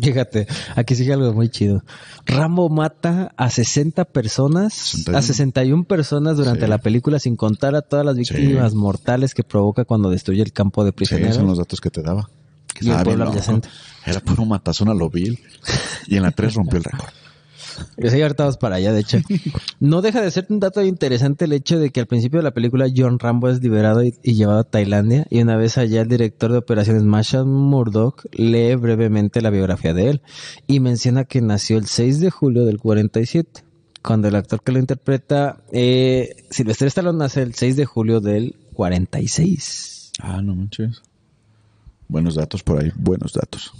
A: Fíjate, aquí sigue algo muy chido. Rambo mata a 60 personas,
B: 61.
A: a 61 personas durante
B: Sí.
A: la película, sin contar a todas las víctimas mortales que provoca cuando destruye el campo de
B: Sí,
A: prisioneros.
B: son los datos que te daba. Que estaba bien. Era puro matazón a lo vil. Y en la 3 rompió el récord.
A: Sí, ahorita vamos para allá, de hecho. No deja de ser un dato interesante el hecho de que al principio de la película John Rambo es liberado y, llevado a Tailandia y una vez allá el director de operaciones Marshall Murdoch lee brevemente la biografía de él y menciona que nació el 6 de julio del 47, cuando el actor que lo interpreta, eh, Sylvester Stallone, nace el 6 de julio del 46.
B: Ah, no manches. Buenos datos por ahí, buenos datos.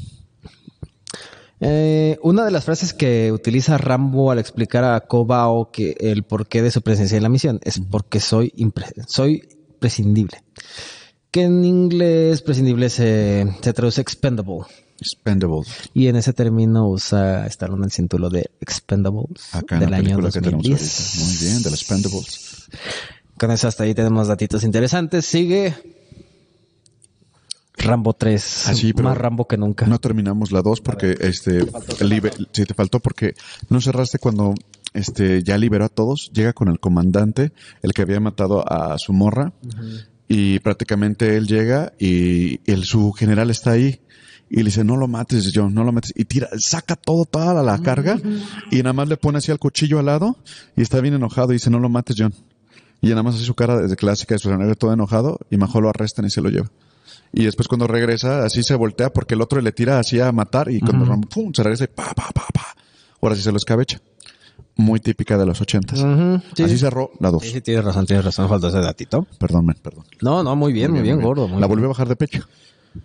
A: Eh, una de las frases que utiliza Rambo al explicar a Kobao que el porqué de su presencia en la misión es porque soy soy prescindible. Que en inglés prescindible se, se traduce expendable.
B: Expendable.
A: Y en ese término usa Stallone el cinturón de Expendables
B: Acá en
A: del año
B: película que tenemos
A: 2010.
B: ahorita. Muy bien, de los Expendables.
A: Con eso hasta ahí tenemos datitos interesantes. Sigue Rambo 3.
B: Ah, sí, pero
A: más Rambo que nunca.
B: No terminamos la 2 porque este sí te faltó porque no cerraste cuando este ya liberó a todos, llega con el comandante, el que había matado a su morra y prácticamente él llega y el su general está ahí y le dice, "No lo mates, John, no lo mates." Y tira saca todo toda la, la carga y nada más le pone así al cuchillo al lado y está bien enojado y dice, "No lo mates, John." Y nada más así su cara de clásica de Schwarzenegger todo enojado y mejor lo arrestan y se lo lleva. Y después cuando regresa, así se voltea porque el otro le tira así a matar y cuando Rambo, pum, se regresa y pa, pa, pa, pa. Ahora sí se lo escabecha. Muy típica de los ochentas.
A: Sí.
B: Así cerró la dos.
A: Sí, sí, tienes razón, tienes razón. Falta ese datito.
B: Perdón, men, perdón.
A: No, no, muy bien, muy bien, gordo. Muy
B: la volvió a bajar de pecho.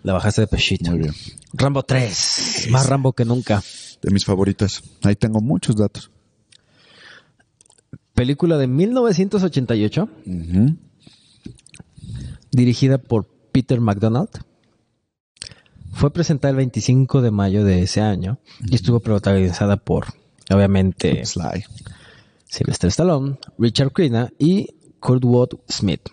A: La bajaste de pechito.
B: Muy bien.
A: Rambo 3. Más Rambo que nunca.
B: De mis favoritas. Ahí tengo muchos datos.
A: Película de 1988,
B: Ujú.
A: dirigida por Peter McDonald. Fue presentada el 25 de mayo de ese año y estuvo protagonizada por, obviamente,
B: Sly.
A: Sylvester Stallone, Richard Crenna y Kurtwood Smith.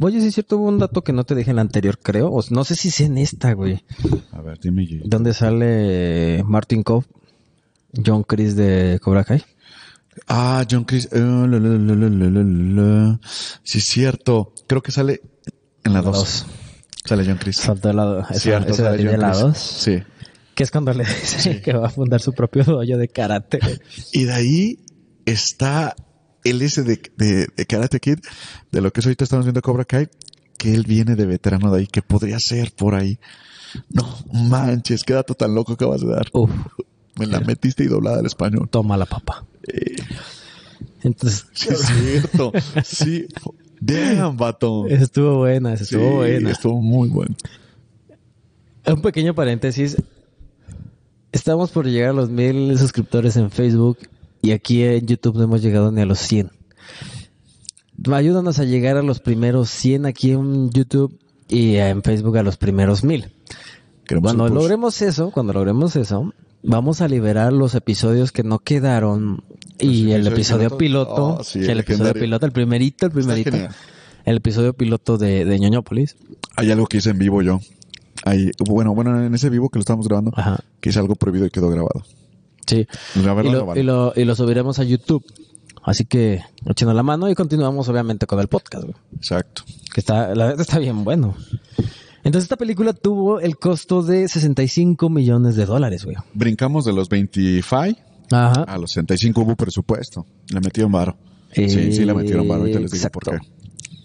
A: Oye, sí es cierto, hubo un dato que no te dije en la anterior, creo. O no sé si es en esta, güey.
B: A ver, dime. Gigi.
A: Donde sale Martin Cove, John Chris de Cobra Kai.
B: Ah, John Chris. la, la, la. Sí, es cierto. Creo que sale en la
A: La
B: 2.
A: dos.
B: Sale John Chris.
A: Saltó la 2.
B: Cierto, sale John
A: la
B: Chris.
A: 2.
B: Sí.
A: Que es cuando le dice que va a fundar su propio dojo de karate.
B: Y de ahí está el ese de, de, de Karate Kid, de lo que es ahorita estamos viendo Cobra Kai, que él viene de veterano de ahí, que podría ser por ahí. No manches, qué dato tan loco acabas de dar.
A: Uf,
B: Me la metiste y doblada al español.
A: toma la papa. Entonces,
B: Sí, es cierto. Sí. Damn, vato.
A: estuvo buena, estuvo
B: Sí,
A: buena.
B: Estuvo muy bueno.
A: Un pequeño paréntesis. Estamos por llegar a los mil suscriptores en Facebook y aquí en YouTube no hemos llegado ni a los 100. Ayúdanos a llegar a los primeros 100 aquí en YouTube y en Facebook a los primeros mil. Cuando
B: push.
A: logremos eso, cuando logremos eso, vamos a liberar los episodios que no quedaron y
B: Los
A: el episodio piloto,
B: Oh, sí,
A: el episodio piloto, el primerito, el primerito. el episodio piloto de, de Ñoñópolis.
B: Hay algo que hice en vivo yo. Hay, bueno, bueno, en ese vivo que lo estábamos grabando,
A: Ajá.
B: que hice algo prohibido y quedó grabado.
A: Sí.
B: La verdad
A: Y
B: no
A: lo,
B: vale.
A: y, lo, y lo subiremos a YouTube. Así que echando la mano y continuamos obviamente con el podcast, güey.
B: Exacto.
A: Que está, la verdad está bien bueno. Entonces esta película tuvo el costo de 65 millones de dólares, güey.
B: Brincamos de los 25
A: Ajá.
B: a los 65 hubo presupuesto. Le metieron varo. Sí, sí le metieron varo. Ahorita les digo por
A: Exacto.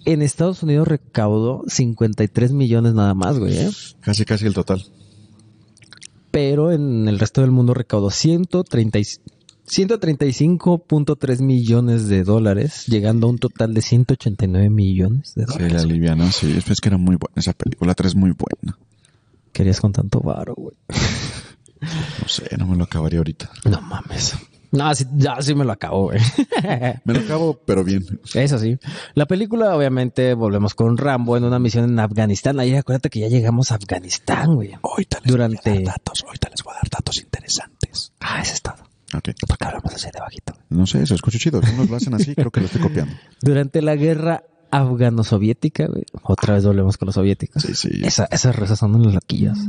B: qué.
A: En Estados Unidos recaudó 53 millones nada más, güey. ¿eh?
B: Casi, casi el total.
A: Pero en el resto del mundo recaudó 130 y- 135.3 millones de dólares, llegando a un total de 189 millones de
B: Sí,
A: dólares.
B: la liviana, sí. Es que era muy buena esa película. La 3 es muy buena.
A: Querías con tanto varo, güey.
B: No sé, no me lo acabaría ahorita.
A: No mames. No, sí, ya sí me lo acabo, güey.
B: Me lo acabo, pero bien.
A: Eso sí. La película, obviamente, volvemos con Rambo en una misión en Afganistán. Ahí acuérdate que ya llegamos a Afganistán, güey.
B: Ahorita
A: Durante.
B: datos. Ahorita les voy a dar datos interesantes.
A: Ah, ese es todo.
B: Ok.
A: ¿Por qué hablamos así de bajito?
B: No sé, se escucha chido. Unos lo hacen así, creo que lo estoy copiando.
A: Durante la guerra afgano-soviética, güey. Otra vez volvemos con los soviéticos.
B: Sí, sí.
A: Esa, esas risas son unas loquillas.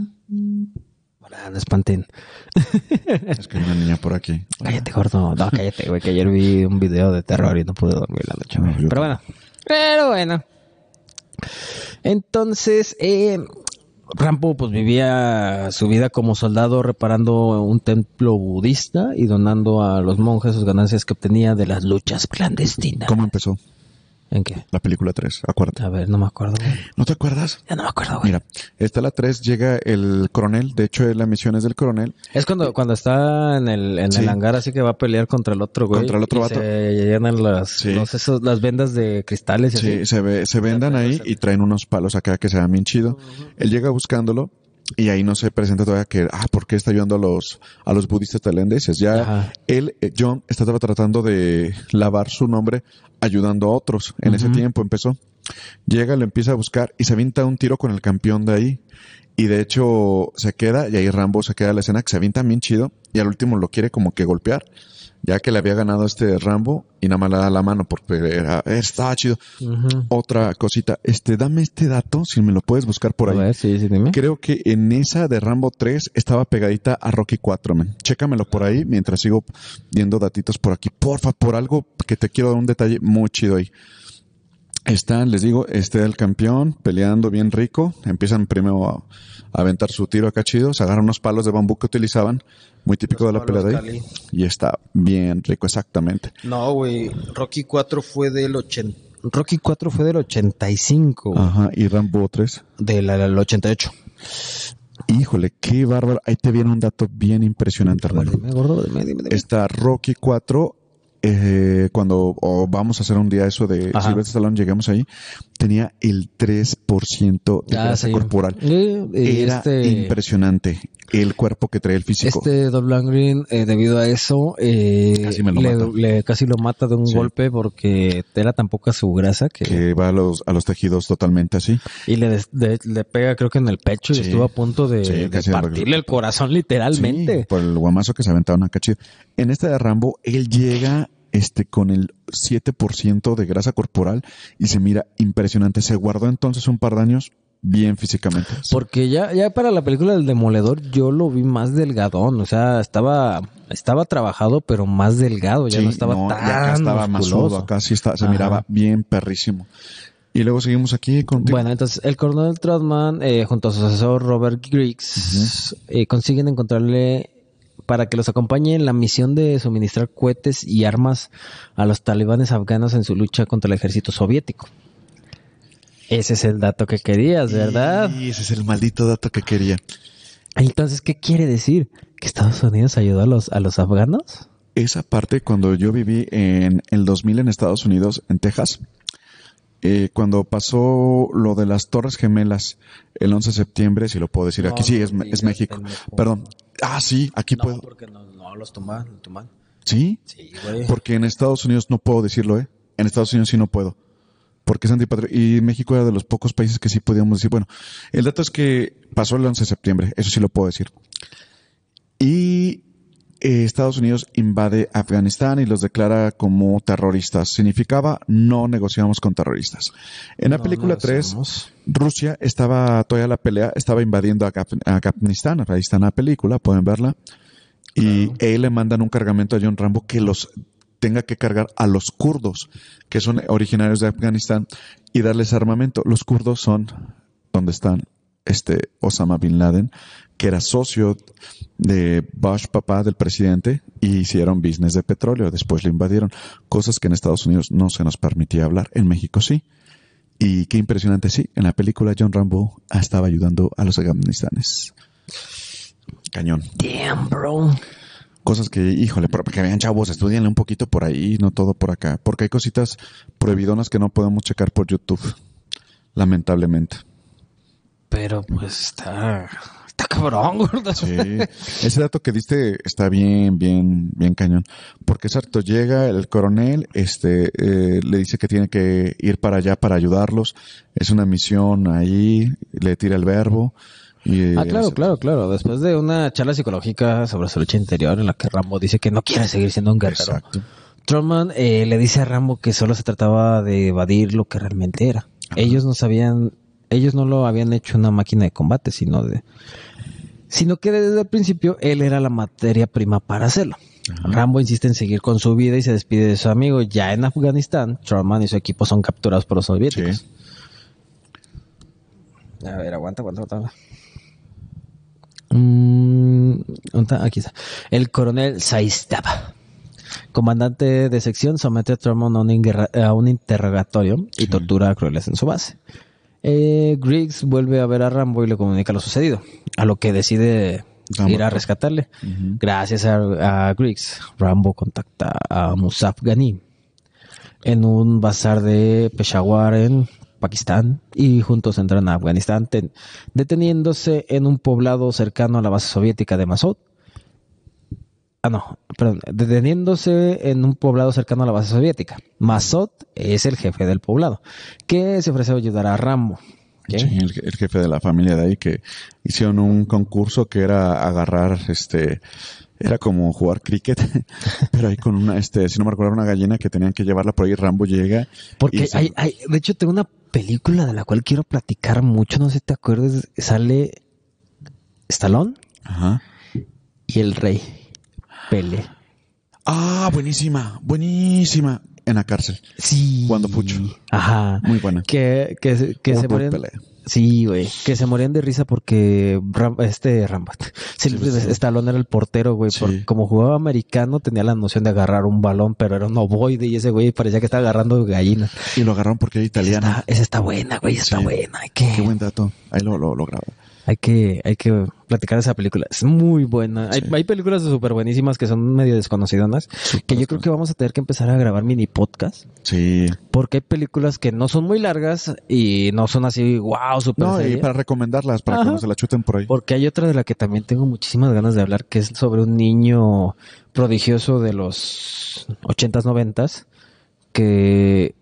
A: Hola, no espanten.
B: Es que hay una niña por aquí.
A: Cállate, gordo. No, cállate, güey, que ayer vi un video de terror y no pude dormir la noche. güey.
B: No, yo
A: Pero bueno. Pero bueno. Entonces, eh, Rambo pues vivía su vida como soldado reparando un templo budista y donando a los monjes sus ganancias que obtenía de las luchas clandestinas.
B: ¿Cómo empezó
A: ¿En qué?
B: la película 3? Acuérdate.
A: A ver, no me acuerdo, güey.
B: ¿No te acuerdas?
A: Ya no me acuerdo, güey.
B: Mira, está la 3, llega el coronel. De hecho, la misión es del coronel.
A: Es cuando, cuando está en el, en
B: Sí.
A: el hangar así que va a pelear contra el otro, güey.
B: Contra el otro
A: y
B: vato.
A: Se llenan las,
B: Sí.
A: los- esos- las vendas de cristales y
B: Sí,
A: así.
B: se, ve, se vendan ahí y traen unos palos acá que se ven bien chido. Él llega buscándolo y ahí no se presenta todavía que, ah, ¿por qué está ayudando a los, a los budistas tailandeses? Ya
A: Ajá.
B: él, eh, John, estaba tratando de lavar su nombre ayudando a otros. En ese tiempo empezó. Llega, lo empieza a buscar y se avienta un tiro con el campeón de ahí. Y de hecho se queda y ahí Rambo se queda en la escena que se avienta bien chido y al último lo quiere como que golpear. Ya que le había ganado este Rambo y nada más le da la mano porque era, estaba chido. Otra cosita, este, dame este dato, si me lo puedes buscar por
A: A
B: ahí.
A: ver, sí, sí, dime.
B: Creo que en esa de Rambo 3 estaba pegadita a Rocky 4, man. Chécamelo por ahí mientras sigo viendo datitos por aquí. Porfa, por algo que te quiero dar un detalle muy chido ahí. Están, les digo, este el campeón peleando bien rico. Empiezan primero a aventar su tiro acá chido. Se agarran unos palos de bambú que utilizaban, muy típico
A: Los
B: de la pelea de ahí. Y está bien rico, exactamente.
A: No, güey. Rocky 4 fue del 80. Rocky 4 fue del 85, güey.
B: Ajá, y Rambo 3.
A: Del del 88.
B: Híjole, qué bárbaro. Ahí te viene un dato bien impresionante, hermano.
A: dime, gordo, dime, dime, dime.
B: Está Rocky 4. eh, cuando o vamos a hacer un día eso de
A: Ajá.
B: Sylvester Stallone, lleguemos ahí, tenía el 3% de
A: Ah,
B: grasa
A: sí.
B: corporal.
A: Eh, eh,
B: Era
A: este,
B: impresionante el cuerpo que traía el físico.
A: Este Dolph Green, debido a eso, eh,
B: Casi me lo
A: le,
B: mata.
A: le- casi lo mata de un
B: Sí.
A: golpe porque era tan poca su grasa que,
B: que va a los, a los tejidos totalmente así.
A: y le, de- le pega creo que en el pecho y
B: Sí.
A: estuvo a punto de, de partirle el corazón literalmente.
B: Por el guamazo que se aventaron acá chido. En este de Rambo, él llega este con el 7% de grasa corporal y se mira impresionante. Se guardó entonces un par de años bien físicamente.
A: Porque ya, ya para la película del demoledor yo lo vi más delgadón, o sea, estaba, estaba trabajado pero más delgado, ya
B: Sí,
A: no estaba
B: no,
A: tan
B: acá estaba más
A: musculoso.
B: sudo, acá sí está, se
A: Ajá.
B: miraba bien perrísimo. Y luego seguimos aquí contigo.
A: Bueno, entonces el coronel Trotman, eh, junto a su asesor Robert Griggs, eh, consiguen encontrarle para que los acompañe en la misión de suministrar cohetes y armas a los talibanes afganos en su lucha contra el ejército soviético. Ese es el dato que querías, ¿verdad?
B: Y ese es el maldito dato que quería.
A: Entonces, ¿qué quiere decir? ¿Que Estados Unidos ayudó a los, a los afganos?
B: Esa parte cuando yo viví en el 2000 en Estados Unidos, en Texas, eh, cuando pasó lo de las Torres Gemelas el 11 de septiembre, si lo puedo decir, aquí sí, es, México. Perdón. Ah, sí, aquí puedo.
A: porque no, no los toman, los toman.
B: Sí,
A: Sí, güey.
B: porque en Estados Unidos no puedo decirlo, ¿eh? En Estados Unidos sí no puedo. Porque es antipatria. Y México era de los pocos países que sí podíamos decir. Bueno, el dato es que pasó el 11 de septiembre, eso sí lo puedo decir. Y Estados Unidos invade Afganistán y los declara como terroristas. Significaba no negociamos con terroristas. En la película 3,
A: negociamos.
B: Rusia estaba todavía la pelea, estaba invadiendo Afganistán, ahí está en la película, pueden verla. Y él le mandan un cargamento a John Rambo que los tenga que cargar a los kurdos, que son originarios de Afganistán, y darles armamento. Los kurdos son donde están este Osama Bin Laden, que era socio de Bush, papá del presidente, y hicieron business de petróleo. Después lo invadieron. Cosas que en Estados Unidos no se nos permitía hablar. En México sí. Y qué impresionante, sí. En la película John Rambo estaba ayudando a los afganistanes. Cañón.
A: Damn, bro.
B: Cosas que, híjole, pero que vean chavos, estudianle un poquito por ahí, no todo por acá. Porque hay cositas prohibidonas que no podemos checar por YouTube. Lamentablemente.
A: Pero pues está. Está cabrón, gordo.
B: Sí. Ese dato que diste está bien, bien, bien cañón. Porque exacto, llega el coronel, este, eh, le dice que tiene que ir para allá para ayudarlos. Es una misión ahí, le tira el verbo. Y,
A: Ah, claro, claro, claro. Después de una charla psicológica sobre su lucha interior en la que Rambo dice que no quiere seguir siendo un guerrero,
B: Exacto.
A: Truman eh, le dice a Rambo que solo se trataba de evadir lo que realmente era. Ellos no sabían, ellos no lo habían hecho una máquina de combate, sino de, sino que desde el principio él era la materia prima para hacerlo. Rambo insiste en seguir con su vida y se despide de su amigo. Ya en Afganistán, Truman y su equipo son capturados por los soviéticos.
B: Sí.
A: A ver, aguanta, aguanta, aguanta. Mm, aquí está. El coronel Saistaba, comandante de sección, somete a Truman a un, inguerra- a un interrogatorio y tortura a crueles en su base. Eh, Griggs vuelve a ver a Rambo y le comunica lo sucedido, a lo que decide
B: Rambo.
A: ir a rescatarle. Gracias a, a Griggs, Rambo contacta a Musaf Ghani en un bazar de Peshawar en Pakistán y juntos entran a Afganistán ten- deteniéndose en un poblado cercano a la base soviética de Massoud. Ah, no, perdón, deteniéndose en un poblado cercano a la base soviética. Massoud es el jefe del poblado, que se ofrece a ayudar a Rambo.
B: Sí, el, el jefe de la familia de ahí que hicieron un concurso que era agarrar este era como jugar cricket pero ahí con una este si no me recuerdo una gallina que tenían que llevarla por ahí Rambo llega
A: Porque
B: se-
A: hay, hay, de hecho, tengo una película de la cual quiero platicar mucho, no sé si te acuerdas, sale Stallone
B: Ajá.
A: y el rey Pele.
B: ah buenísima buenísima en la cárcel
A: Sí.
B: Jugando pucho.
A: Ajá.
B: muy buena
A: Que, que, se- que se
B: pelea.
A: Sí, güey. Que se morían de risa porque Ram- este Rambat. Sí,
B: Sí, sí.
A: Stallone era el portero, güey. Como jugaba americano, tenía la noción de agarrar un balón, pero era un ovoide y ese güey parecía que estaba agarrando gallinas.
B: y lo agarraron porque era
A: Esa
B: italiano
A: está, esa está buena, güey. Está buena.
B: Qué buen dato ahí lo lo,
A: hay que, hay que platicar de esa película. Es muy buena. Hay,
B: Sí.
A: hay películas súper buenísimas que son medio desconocidonas. Que yo creo que vamos a tener que empezar a grabar mini podcast.
B: sí
A: Porque hay películas que no son muy largas y no son así, wow, súper
B: no y para recomendarlas para que no se la chuten por ahí
A: Porque hay otra de la que también tengo muchísimas ganas de hablar, que es sobre un niño prodigioso de los 80s, 90s, que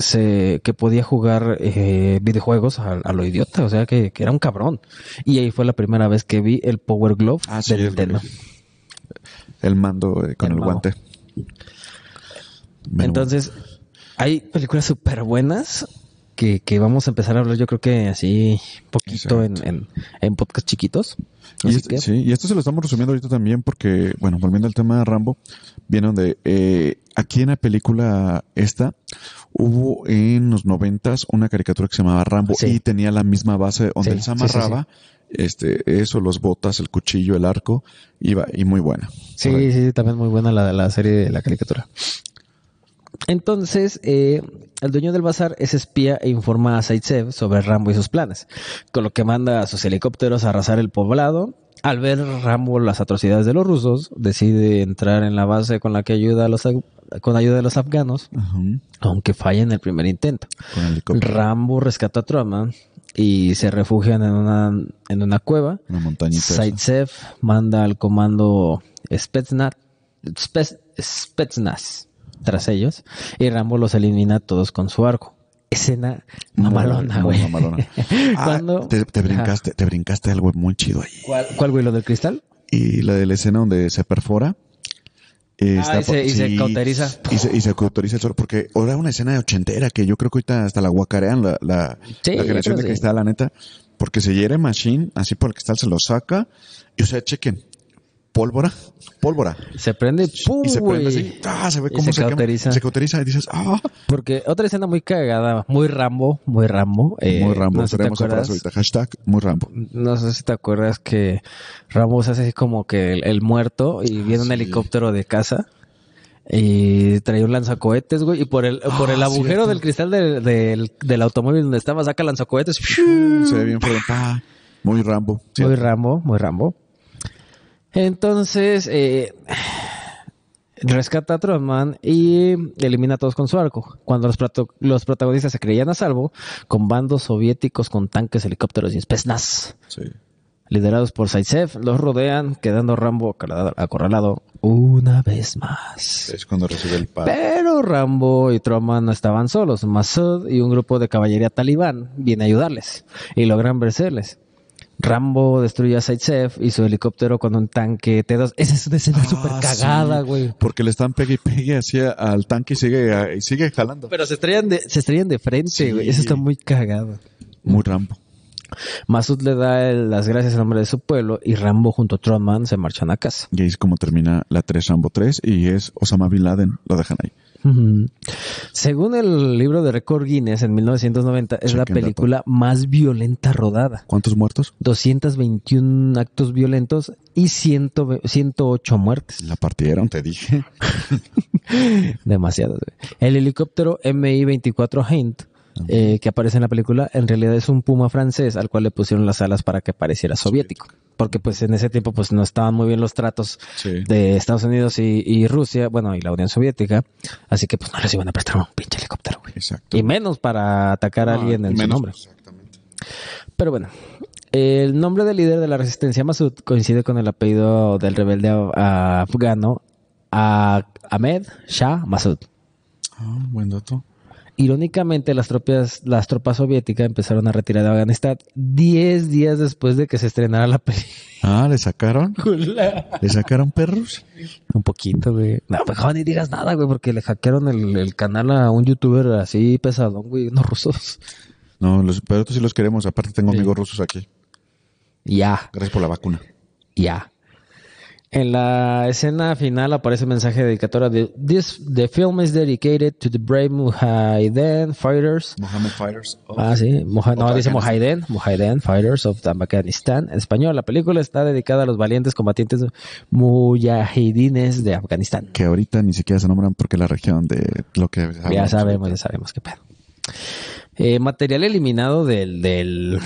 A: se, que podía jugar eh, videojuegos a, a lo idiota, o sea que, que era un cabrón. Y ahí fue la primera vez que vi el Power Glove
B: Ah, sí,
A: de
B: el-
A: Nintendo.
B: el mando eh, con
A: El
B: guante
A: Entonces, hay películas súper buenas que, que vamos a empezar a hablar, yo creo que así poquito en, en, en podcast chiquitos.
B: Y este,
A: que-
B: sí, y esto se lo estamos resumiendo ahorita también porque, bueno, volviendo al tema de Rambo, viene donde eh, aquí en la película esta hubo en los noventas una caricatura que se llamaba Rambo
A: Sí.
B: y tenía la misma base donde
A: Sí,
B: él se
A: sí,
B: amarraba, este, eso, los botas, el cuchillo, el arco, iba, y muy buena.
A: Sí, sí, también muy buena la, la serie de la caricatura. Entonces, eh, el dueño del bazar es espía e informa a Zaitsev sobre Rambo y sus planes, con lo que manda a sus helicópteros a arrasar el poblado. Al ver Rambo las atrocidades de los rusos, decide entrar en la base con la que ayuda a los con ayuda de los afganos,
B: Ajá,
A: aunque falla en el primer intento.
B: el
A: Rambo rescata a Truman y se refugian en una, en una cueva.
B: una montañita. esa.
A: Zaitsev manda al comando Spetsnaz, Spets- Spetsnaz tras ellos y Rambo los elimina a todos con su arco. Escena mamalona, güey.
B: mamalona. Ah,
A: Cuando-
B: te, te brincaste, te brincaste algo muy chido ahí.
A: ¿Cuál, ¿Cuál, güey? ¿Lo del cristal?
B: y la de la escena donde se perfora. eh,
A: Ah,
B: está
A: y se-
B: po-
A: y se cauteriza.
B: Y se, y se cauteriza el sol, porque ahora una escena de ochentera que yo creo que ahorita hasta la guacarean la, la,
A: Sí,
B: la generación de
A: creo
B: cristal, la neta, porque se hiere Machine, así por el cristal se lo saca, y o sea, chequen, pólvora, pólvora.
A: Se prende, ¡pum!
B: y se prende así, ¡ah! se ve cómo
A: se
B: se,
A: cauteriza.
B: se cauteriza y dices, ¡ah!
A: Porque otra escena muy cagada, muy Rambo, muy Rambo. eh,
B: muy Rambo,
A: no sé si
B: tenemos ahorita, hashtag muy Rambo.
A: No sé si te acuerdas que Rambo se hace así como que el, el muerto y viene un helicóptero de casa y trae un lanzacohetes, güey, y por el, por el
B: Ah,
A: agujero
B: cierto.
A: del cristal del, del, del automóvil donde estaba saca lanzacohetes.
B: Se ve bien pa. Muy Rambo.
A: Muy
B: cierto.
A: Rambo, muy Rambo. Entonces, eh, rescata a Trotman y elimina a todos con su arco. Cuando los, protagonistas se creían a salvo, con bandos soviéticos con tanques, helicópteros y Spetsnaz,
B: Sí.
A: liderados por Zaitsev, los rodean, quedando Rambo acorralado- una vez más.
B: Es cuando recibe el.
A: Pero Rambo y Trotman no estaban solos. Masud y un grupo de caballería talibán viene a ayudarles y logran vencerles. Rambo destruye a Zaitsev y su helicóptero con un tanque T2. Esa es una escena
B: Ah,
A: súper cagada,
B: sí.
A: güey.
B: Porque le están pegue y pegue así al tanque y sigue, y sigue jalando.
A: Pero se estrellan de, se estrellan de frente,
B: Sí.
A: güey. Eso está muy cagado.
B: Muy Rambo.
A: Masud le da el- las gracias en nombre de su pueblo y Rambo junto a Trotman se marchan a casa.
B: Y ahí es como termina la 3 Rambo 3 y es Osama Bin Laden. Lo dejan ahí.
A: Según el libro de récord Guinness en 1990, es la
B: dato.
A: película más violenta rodada.
B: ¿Cuántos muertos?
A: 221 actos violentos y 100 108 muertes.
B: La partieron, te dije.
A: Demasiado. El helicóptero MI-24 Hind, eh, que aparece en la película, en realidad es un puma francés al cual le pusieron las alas para que pareciera soviético. Porque pues en ese tiempo pues no estaban muy bien los tratos
B: Sí.
A: de Estados Unidos y, y Rusia, bueno, y la Unión Soviética. Así que pues no les iban a prestar un pinche helicóptero, güey.
B: Exacto.
A: Y menos para atacar a alguien en su nombre.
B: Exactamente.
A: Pero bueno, el nombre del líder de la resistencia Masud coincide con el apellido del rebelde afgano a- Ahmed Shah Masud.
B: Ah, buen dato.
A: Irónicamente, las tropas, las tropas soviéticas empezaron a retirar de Afganistán 10 días después de que se estrenara la
B: Ah, ¿le sacaron?
A: película.
B: ¿Le sacaron perros?
A: Un poquito, güey. No, mejor ni digas nada, güey, porque le hackearon el, el canal a un youtuber así pesadón, güey, unos rusos.
B: No, los perros sí los queremos. Aparte tengo
A: Sí.
B: amigos rusos aquí.
A: Ya.
B: Gracias por la vacuna.
A: Ya. En la escena final aparece un mensaje dedicatorio de This, the film is dedicated to the brave Mujahideen fighters.
B: Mohammed Fighters.
A: Ah, sí. No,
B: Of
A: dice. Mujahideen. Mujahideen fighters of Afghanistan. En español, la película está dedicada a los valientes combatientes mujahidines de Afganistán.
B: Que ahorita ni siquiera se nombran porque la región de lo que
A: Ya sabemos, ya sabemos qué pedo. Eh, material eliminado del, del,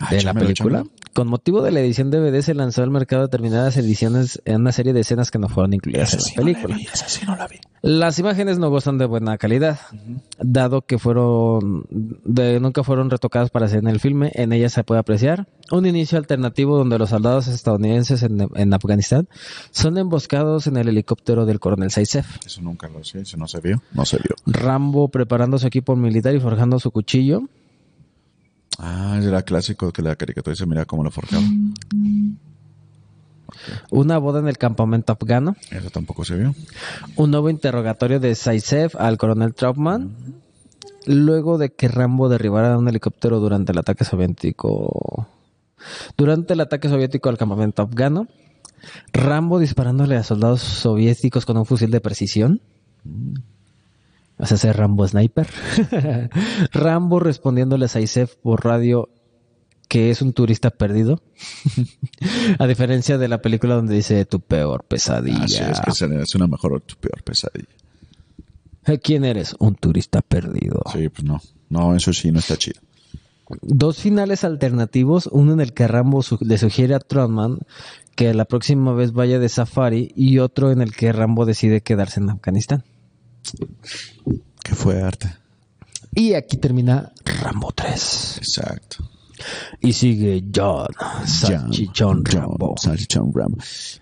B: Ah,
A: de la película.
B: chámelo.
A: Con motivo de la edición DVD se lanzó al mercado determinadas ediciones en una serie de escenas que no fueron incluidas en la película.
B: Sí no la vi.
A: Las imágenes no gozan de buena calidad, dado que fueron de, nunca fueron retocadas para hacer en el filme. En ellas se puede apreciar un inicio alternativo donde los soldados estadounidenses en, en Afganistán son emboscados en el helicóptero del coronel Saisef.
B: Eso nunca lo sé. Si no se vio, no se vio.
A: Rambo preparando su equipo militar y forjando su cuchillo.
B: Ah, era clásico que la caricatura se mira cómo lo forjaba.
A: Una boda en el campamento afgano.
B: Eso tampoco se vio.
A: Un nuevo interrogatorio de Saisef al coronel Trautmann. Luego de que Rambo derribara un helicóptero durante el ataque soviético. Durante el ataque soviético al campamento afgano. Rambo disparándole a soldados soviéticos con un fusil de precisión. O sea, ese Rambo Sniper. Rambo respondiéndole a Saisef por radio que es un turista perdido. a diferencia de la película donde dice tu peor pesadilla.
B: Así es que es una mejor o tu peor pesadilla.
A: Eh, ¿Quién eres? Un turista perdido.
B: Sí, pues no. No, eso sí no está chido.
A: Dos finales alternativos, uno en el que Rambo su- le sugiere a Trotman que la próxima vez vaya de safari y otro en el que Rambo decide quedarse en Afganistán.
B: Que fue arte.
A: Y aquí termina Rambo 3.
B: Exacto.
A: Y sigue John Salchichón Rambo.
B: Salchichón Rambo.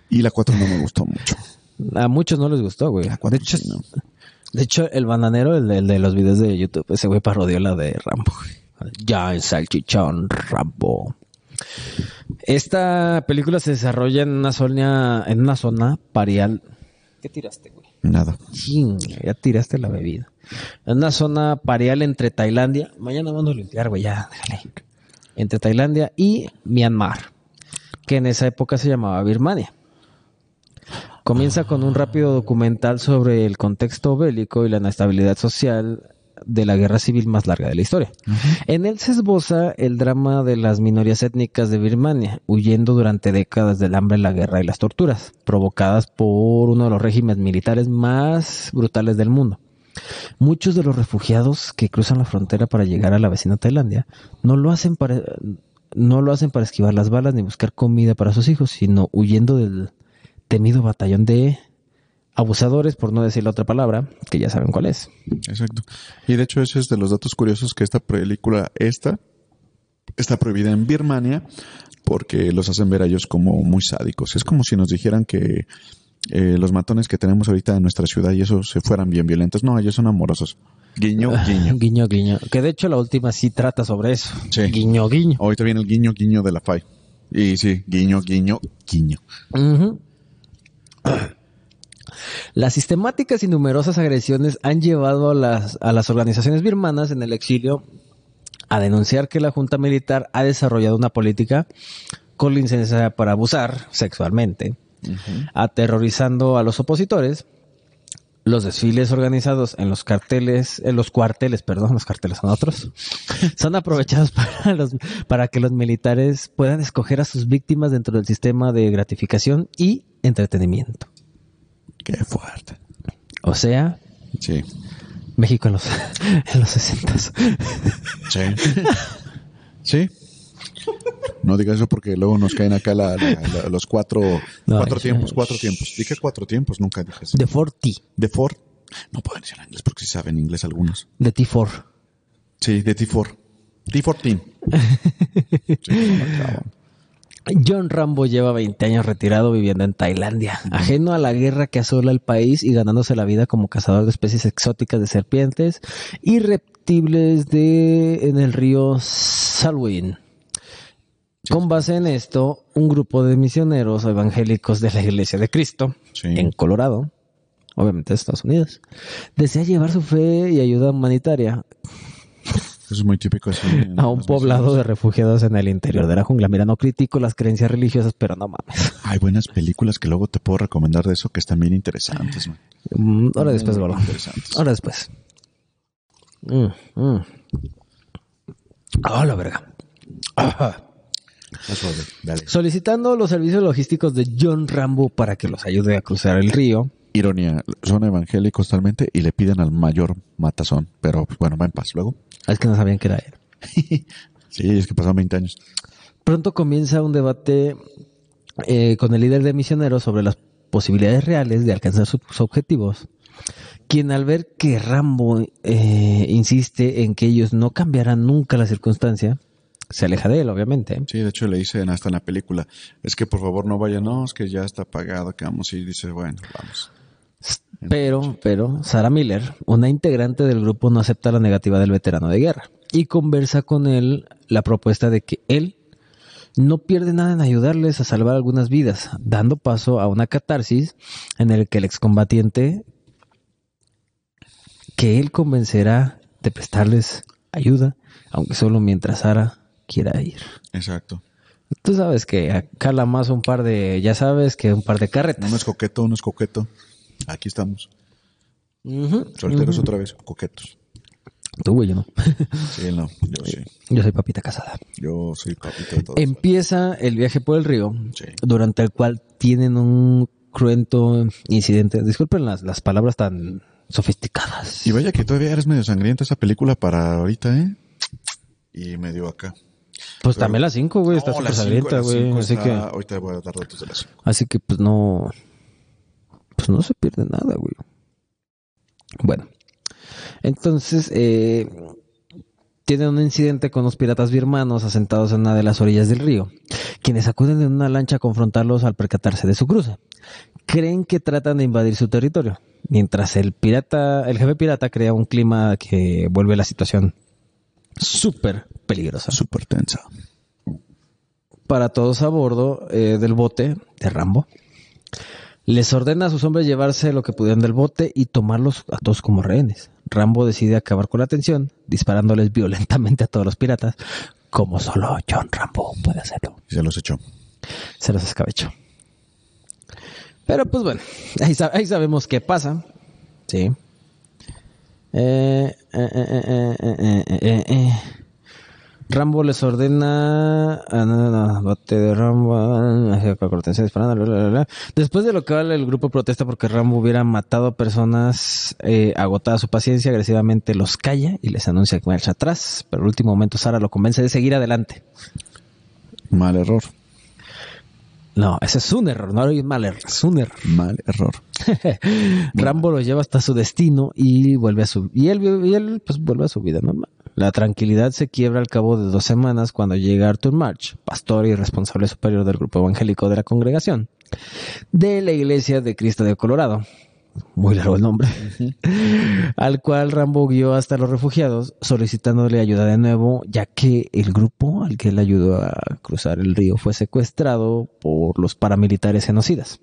B: Y la 4 no me gustó mucho.
A: A muchos no les gustó, güey.
B: La
A: De
B: cuatro
A: hecho,
B: sí, no.
A: de hecho, el bananero, el de, el de los videos de YouTube, ese güey parodió la de Rambo. John Salchichón Rambo. Esta película se desarrolla en una zona, en una zona parial. ¿Qué tiraste?
B: Nada.
A: Chin, ya tiraste la bebida. En una zona parial entre Tailandia. Mañana vamos a limpiar, güey, ya, déjale. Entre Tailandia y Myanmar, que en esa época se llamaba Birmania. Comienza con un rápido documental sobre el contexto bélico y la inestabilidad social de la guerra civil más larga de la historia. En él se esboza el drama de las minorías étnicas de Birmania, huyendo durante décadas del hambre, la guerra y las torturas, provocadas por uno de los regímenes militares más brutales del mundo. Muchos de los refugiados que cruzan la frontera para llegar a la vecina Tailandia no lo hacen para no lo hacen para esquivar las balas ni buscar comida para sus hijos, sino huyendo del temido batallón de abusadores, por no decir la otra palabra, que ya saben cuál es.
B: Exacto. Y de hecho ese es de los datos curiosos que esta película, esta, está prohibida en Birmania porque los hacen ver a ellos como muy sádicos. Es como si nos dijeran que eh, los matones que tenemos ahorita en nuestra ciudad y eso se fueran bien violentos. No, ellos son amorosos. Guiño, guiño.
A: guiño, guiño. Que de hecho la última sí trata sobre eso.
B: Sí.
A: Guiño, guiño.
B: Ahorita viene el guiño, guiño de la FAI. Y sí, guiño, guiño, guiño.
A: Ujú. Las sistemáticas y numerosas agresiones han llevado a las, a las organizaciones birmanas en el exilio a denunciar que la junta militar ha desarrollado una política con licencia para abusar sexualmente, aterrorizando a los opositores. Los desfiles organizados en los carteles, en los cuarteles, perdón, los carteles son otros, son aprovechados para, los, para que los militares puedan escoger a sus víctimas dentro del sistema de gratificación y entretenimiento.
B: Qué fuerte.
A: O sea,
B: Sí.
A: México en los, en los 60.
B: Sí. sí. No digas eso porque luego nos caen acá la- la- la- los cuatro,
A: No,
B: cuatro tiempos, cuatro tiempos. Dije cuatro tiempos, nunca dije así.
A: De 40,
B: De Ford. No pueden decir en inglés porque sí saben inglés algunos.
A: de T4.
B: Sí, de T4. T14. Sí.
A: John Rambo lleva 20 años retirado viviendo en Tailandia, ajeno a la guerra que asola el país y ganándose la vida como cazador de especies exóticas de serpientes y reptiles de en el río Salween. Con base en esto, un grupo de misioneros evangélicos de la Iglesia de Cristo
B: Sí.
A: en Colorado, obviamente Estados Unidos, desea llevar su fe y ayuda humanitaria
B: Es muy típico así.
A: a un poblado de refugiados en el interior de la jungla. Mira, no critico las creencias religiosas, pero no mames.
B: Hay buenas películas que luego te puedo recomendar de eso que están bien interesantes. man.
A: Mm, Ahora después,
B: interesantes.
A: Ahora después. Mm, mm. Ah, la verga. Ajá.
B: Dale.
A: Solicitando los servicios logísticos de John Rambo para que los ayude a cruzar el río.
B: Ironía, son evangélicos totalmente y le piden al mayor matazón. Pero bueno, va en paz. Luego.
A: Es que no sabían que era él.
B: Sí, es que pasaron 20 años.
A: Pronto comienza un debate eh, con el líder de misioneros sobre las posibilidades reales de alcanzar sus objetivos, quien al ver que Rambo eh, insiste en que ellos no cambiarán nunca la circunstancia, se aleja de él, obviamente.
B: Sí, de hecho le dicen hasta en la película, es que por favor no vayan, no, es que ya está pagado, que vamos y dice, bueno, vamos.
A: Pero, pero, Sarah Miller, una integrante del grupo, no acepta la negativa del veterano de guerra y conversa con él la propuesta de que él no pierde nada en ayudarles a salvar algunas vidas, dando paso a una catarsis en el que el excombatiente que él convencerá de prestarles ayuda, aunque solo mientras Sara quiera ir.
B: Exacto.
A: Tú sabes que cala más un par de, ya sabes, que un par de carretas.
B: Uno es coqueto, uno es coqueto. Aquí estamos. Solteros otra vez, coquetos.
A: Tú, güey, yo no.
B: Sí, no, yo sí.
A: Yo soy papita casada.
B: Yo soy papito de todos.
A: Empieza el viaje por el río,
B: Sí.
A: durante el cual tienen un cruento incidente. Disculpen las, las palabras tan sofisticadas.
B: Y vaya que todavía eres medio sangrienta esa película para ahorita, ¿eh? Y medio acá.
A: Pues
B: pero-
A: también las 5, güey, está
B: No,
A: súper sangrienta,
B: las
A: güey. Así
B: está-
A: que,
B: Ahorita voy a dar datos de las
A: así que pues no, pues no se pierde nada, güey. Bueno, entonces, eh, tienen un incidente con los piratas birmanos asentados en una de las orillas del río, quienes acuden en una lancha a confrontarlos al percatarse de su cruce. Creen que tratan de invadir su territorio, mientras el pirata, el jefe pirata crea un clima que vuelve la situación súper peligrosa.
B: Súper tensa.
A: para todos a bordo eh, del bote de Rambo. Les ordena a sus hombres llevarse lo que pudieran del bote y tomarlos a todos como rehenes. Rambo decide acabar con la tensión, disparándoles violentamente a todos los piratas, como solo John Rambo puede hacerlo.
B: Y se los echó.
A: Se los escabechó. Pero pues bueno, ahí, sab- ahí sabemos qué pasa. Sí. Eh, eh, eh, eh, eh, eh, eh, eh. Rambo les ordena. ah, no, no, bote de Rambo. disparando. Después de lo que el grupo protesta porque Rambo hubiera matado a personas eh, agotada su paciencia, agresivamente los calla y les anuncia que marcha atrás. Pero al último momento Sara lo convence de seguir adelante.
B: Mal error.
A: No, ese es un error, no un mal error, es un error.
B: Mal error.
A: Rambo lo lleva hasta su destino y vuelve a su y él, y él pues vuelve a su vida normal. La tranquilidad se quiebra al cabo de dos semanas cuando llega Arthur March, pastor y responsable superior del grupo evangélico de la congregación de la iglesia de Cristo de Colorado. Muy largo el nombre. al cual Rambo guió hasta los refugiados solicitándole ayuda de nuevo, ya que el grupo al que él ayudó a cruzar el río fue secuestrado por los paramilitares genocidas.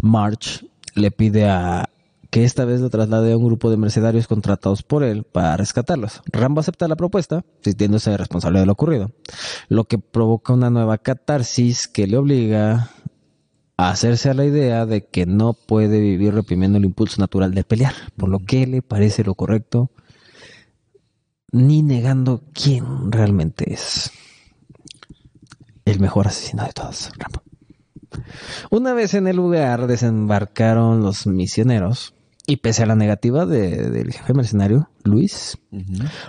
A: March le pide a que esta vez lo traslade a un grupo de mercenarios contratados por él para rescatarlos. Rambo acepta la propuesta, sintiéndose responsable de lo ocurrido, lo que provoca una nueva catarsis que le obliga a hacerse a la idea de que no puede vivir reprimiendo el impulso natural de pelear, por lo que le parece lo correcto, ni negando quién realmente es el mejor asesino de todos, Rambo. Una vez en el lugar desembarcaron los misioneros y pese a la negativa de- del jefe mercenario, Luis,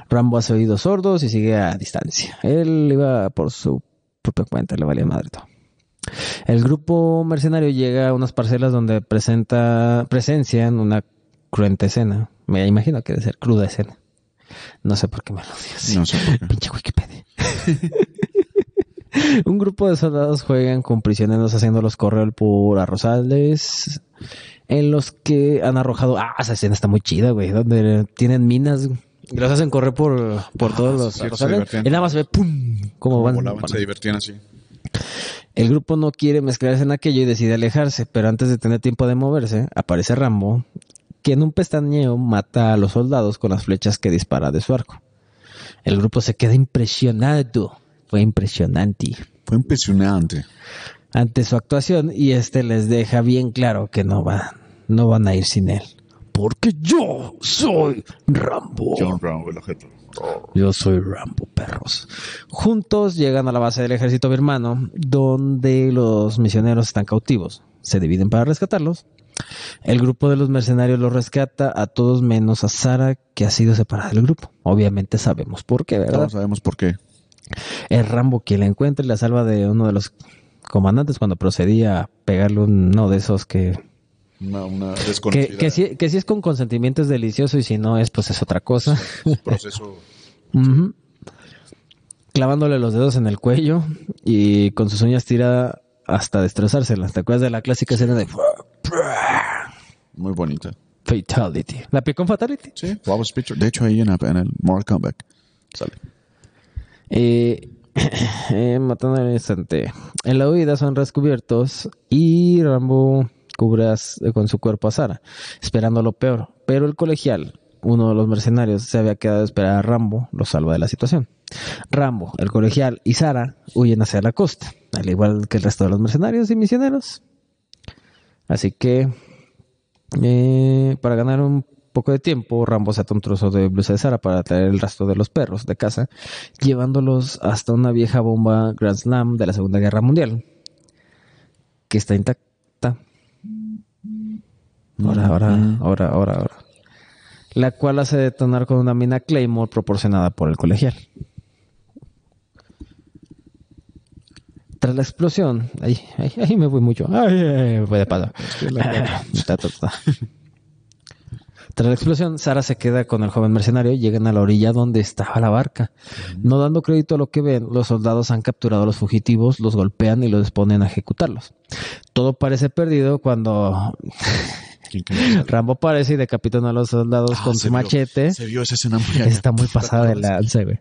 A: Rambo hace oídos sordos y sigue a distancia. Él iba por su propia cuenta, le valía madre todo. El grupo mercenario llega a unas parcelas donde presenta presencian una cruenta escena. Me imagino que debe ser cruda escena. No sé por qué me lo digo así.
B: No sé por qué.
A: Pinche Wikipedia. Un grupo de soldados juegan con prisioneros haciéndolos correr por arrozales en los que han arrojado... Ah, esa escena está muy chida, güey. Donde tienen minas y los hacen correr por, por
B: Ah,
A: todos los arrozales. Y nada más se ve ¡pum! Cómo van.
B: Volaban, se divertían así.
A: El grupo no quiere mezclarse en aquello y decide alejarse, pero antes de tener tiempo de moverse, aparece Rambo, que en un pestañeo mata a los soldados con las flechas que dispara de su arco. El grupo se queda impresionado. Fue impresionante
B: Fue impresionante.
A: ante su actuación y este les deja bien claro que no van, no van a ir sin él. Porque yo soy Rambo.
B: John Brown, el objeto.
A: Yo soy Rambo, perros. Juntos llegan a la base del ejército birmano, donde los misioneros están cautivos. Se dividen para rescatarlos. El grupo de los mercenarios los rescata a todos menos a Sara, que ha sido separada del grupo. Obviamente sabemos por qué, ¿verdad?
B: Todos sabemos por qué.
A: Es Rambo quien la encuentra y la salva de uno de los comandantes cuando procedía a pegarle uno de esos que...
B: Una, desconocida.
A: que, si, que si es con consentimiento es delicioso y si no es, pues es otra cosa.
B: proceso.
A: Clavándole los dedos en el cuello y con sus uñas tira hasta destrozárselas. ¿Te acuerdas de la clásica escena de
B: Muy bonita.
A: Fatality? ¿La picó en Fatality?
B: Sí, Picture. De hecho, ahí en, en el Mortal Kombat sale.
A: Eh, eh, matando al instante. En la huida son descubiertos y Rambo cubre as- con su cuerpo a Sara, esperando lo peor. Pero el colegial, uno de los mercenarios, se había quedado a esperar a Rambo, lo salva de la situación. Rambo, el colegial y Sara huyen hacia la costa, al igual que el resto de los mercenarios y misioneros. Así que, eh, para ganar un poco de tiempo, Rambo se ata un trozo de blusa de Sara para traer el rastro de los perros de casa, llevándolos hasta una vieja bomba Grand Slam de la Segunda Guerra Mundial, que está intacta. Ahora, ahora, ahora, ahora, ahora. La cual hace detonar con una mina Claymore proporcionada por el colegial. Tras la explosión, ahí, ahí, ahí me voy mucho. Ay, ay, me fue de ta. Tras la explosión, Sara se queda con el joven mercenario y llegan a la orilla donde estaba la barca. No dando crédito a lo que ven, los soldados han capturado a los fugitivos, los golpean y los disponen a ejecutarlos. Todo parece perdido cuando Rambo aparece y decapitan a los soldados
B: Ah,
A: con su
B: vio-
A: machete.
B: Se vio esa escena muy
A: Está muy pasada de lanza, güey.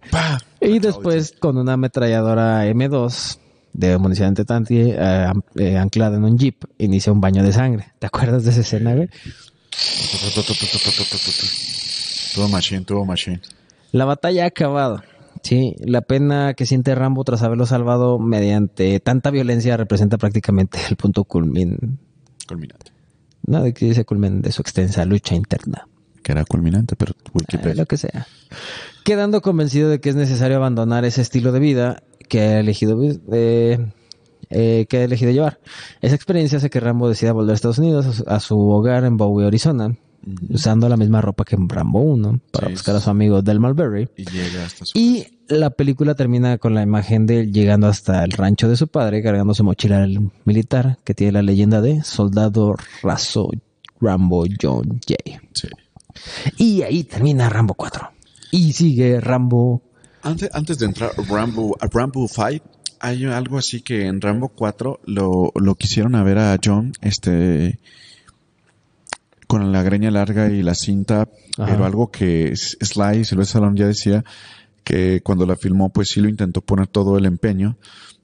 A: Y después con una ametralladora M2 de munición antitanque eh, eh, anclada en un jeep, inicia un baño de sangre. ¿Te acuerdas de esa escena, güey?
B: Tuvo machine, tuvo machine.
A: La batalla ha acabado. Sí, la pena que siente Rambo tras haberlo salvado mediante tanta violencia representa prácticamente el punto culmin,
B: Culminante.
A: No de que dice culmen de su extensa lucha interna.
B: Que era culminante, pero
A: Eh, lo que sea. Quedando convencido de que es necesario abandonar ese estilo de vida que ha elegido, eh, eh, que ha elegido llevar. Esa experiencia hace que Rambo decida volver a Estados Unidos, a su hogar en Bowie, Arizona, usando la misma ropa que en Rambo 1 para
B: Sí,
A: buscar a su amigo Del Mulberry.
B: Y llega hasta su...
A: Y la película termina con la imagen de él llegando hasta el rancho de su padre, cargando su mochila militar que tiene la leyenda de Soldado Raso Rambo John Jay.
B: Sí.
A: Y ahí termina Rambo 4. Y sigue Rambo.
B: Antes, antes de entrar a Rambo, a Rambo 5, hay algo así que en Rambo 4 lo, lo quisieron a ver a John, este, con la greña larga y la cinta,
A: Ajá.
B: pero algo que Sly, Sylvester Stallone ya decía que cuando la filmó, pues sí lo intentó poner todo el empeño,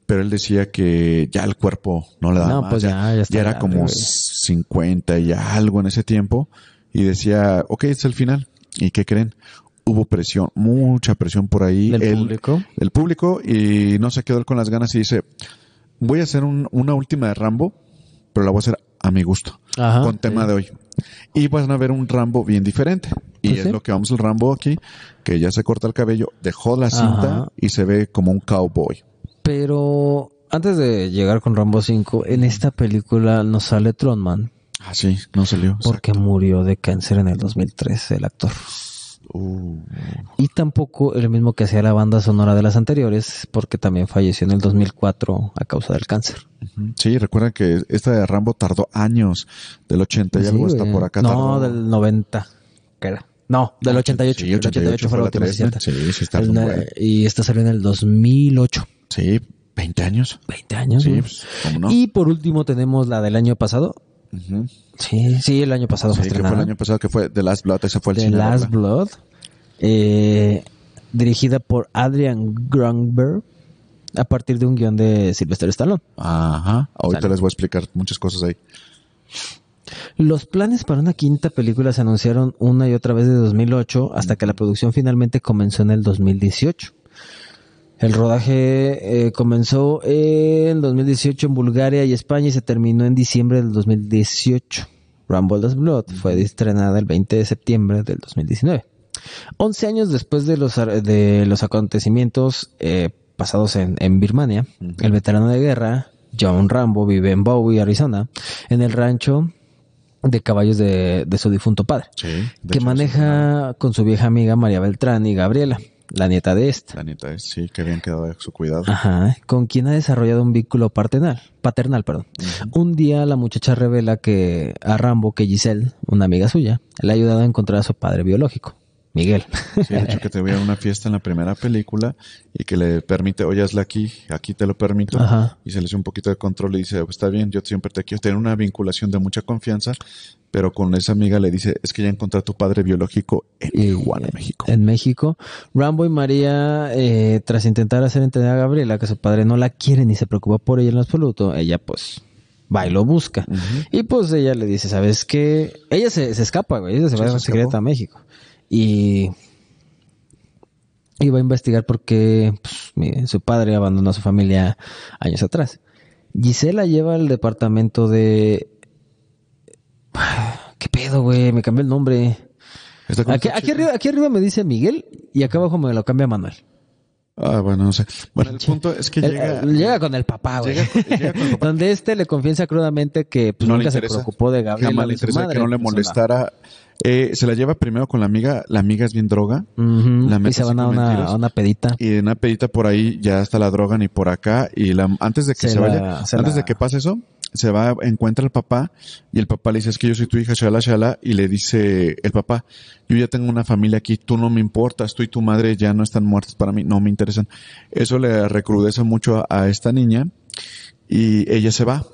B: pero él decía que ya el cuerpo no le daba
A: No,
B: más,
A: pues ya- ya está
B: era
A: grande,
B: como
A: güey.
B: 50 y algo en ese tiempo, y decía, ok, es el final, ¿y qué creen? Hubo presión, mucha presión por ahí.
A: Del
B: Él-
A: público.
B: el público y no se quedó él con las ganas y dice, voy a hacer un- una última de Rambo, pero la voy a hacer a mi gusto,
A: Ajá.
B: con tema de hoy. Y van a ver un Rambo bien diferente. Y
A: Pues
B: es
A: sí.
B: lo que vamos el Rambo aquí, que ya se corta el cabello, dejó la cinta
A: Ajá.
B: y se ve como un cowboy.
A: Pero antes de llegar con Rambo 5, en esta película nos sale Tronman
B: Ah, sí, no salió.
A: porque murió de cáncer en el 2003 el actor.
B: Uh,
A: Y tampoco el mismo que hacía la banda sonora de las anteriores, porque también falleció en el 2004 a causa del cáncer.
B: ujú. sí, recuerda que esta de Rambo tardó años, del 80 y
A: Sí,
B: algo
A: güey.
B: por acá.
A: No,
B: tardó.
A: del 90. ¿Qué era? No, del 88.
B: Sí,
A: el 88 fue la última, sí.
B: Sí, está
A: El-
B: muy bueno.
A: y esta salió en el 2008.
B: Sí, 20 años.
A: 20 años.
B: Sí, pues, ¿cómo no?
A: Y por último tenemos la del año pasado.
B: Ujú.
A: Sí, sí, el año pasado fue
B: Sí, fue
A: estrenada.
B: el año pasado que fue The Last Blood, ese fue el
A: The
B: cine,
A: Last. Blood. eh, dirigida por Adrian Grunberg a partir de un guion de Sylvester Stallone.
B: Ajá. Ahorita
A: Sale.
B: les voy a explicar muchas cosas ahí.
A: Los planes para una quinta película se anunciaron una y otra vez de 2008 hasta que la producción finalmente comenzó en el 2018. El rodaje eh, comenzó en 2018 en Bulgaria y España y se terminó en diciembre del 2018. Rambo Last Blood fue estrenada el 20 de septiembre del 2019. 11 años después de los, de los acontecimientos eh, pasados en, en Birmania, el veterano de guerra, John Rambo, vive en Bowie, Arizona, en el rancho de caballos de, de su difunto padre,
B: Sí.
A: que
B: hecho,
A: maneja con su vieja amiga María Beltrán y Gabriela, la nieta de esta.
B: La neta es, sí, que habían quedado de su cuidado.
A: Ajá, con quien ha desarrollado un vínculo paternal, paternal, perdón. Un día la muchacha revela que a Rambo que Giselle, una amiga suya, le ha ayudado a encontrar a su padre biológico, Miguel.
B: Sí, de hecho que te voy a una fiesta en la primera película y que le permite, oye, hazla aquí, aquí te lo permito.
A: Ajá.
B: Y se le hace un poquito de control y dice, "Pues, está bien, yo siempre te quiero tener una vinculación de mucha confianza, pero con esa amiga le dice, es que ya encontré a tu padre biológico en
A: Y, eh,
B: México.
A: En México, Rambo y María, eh, tras intentar hacer entender a Gabriela que su padre no la quiere ni se preocupa por ella en lo absoluto, ella pues va y lo busca. Y pues ella le dice, ¿sabes qué? Ella se, se escapa, güey, ella se va
B: se
A: en secreto
B: escapó.
A: a México. Y, y va a investigar por qué pues, su padre abandonó a su familia años atrás. Gisela lleva al departamento de... ¿Qué pedo, güey? Me cambió el nombre.
B: ¿Está con
A: Aquí, arriba, aquí arriba me dice Miguel y acá abajo me lo cambia Manuel.
B: Ah, bueno, no sé. Bueno, el punto es que
A: El-
B: llega...
A: eh, llega con el papá, güey.
B: Llega- llega con el papá.
A: Donde este le confiesa crudamente que pues,
B: no
A: nunca se preocupó de Gabriela.
B: Jamás le interesa
A: madre,
B: que no le
A: pues,
B: molestara. Eh, se la lleva primero con la amiga. La amiga es bien droga. La
A: Y se van a una, a una pedita.
B: Y en una pedita por ahí ya está la drogan y por acá. Y la, antes de que
A: Se
B: se,
A: la-
B: vaya,
A: se
B: antes de que pase eso, se va, encuentra el papá y el papá le dice, es que yo soy tu hija, shala, shala. Y le dice el papá, yo ya tengo una familia aquí, tú no me importas, tú y tu madre ya no están muertos para mí, no me interesan. Eso le recrudece mucho a, a esta niña y ella se va.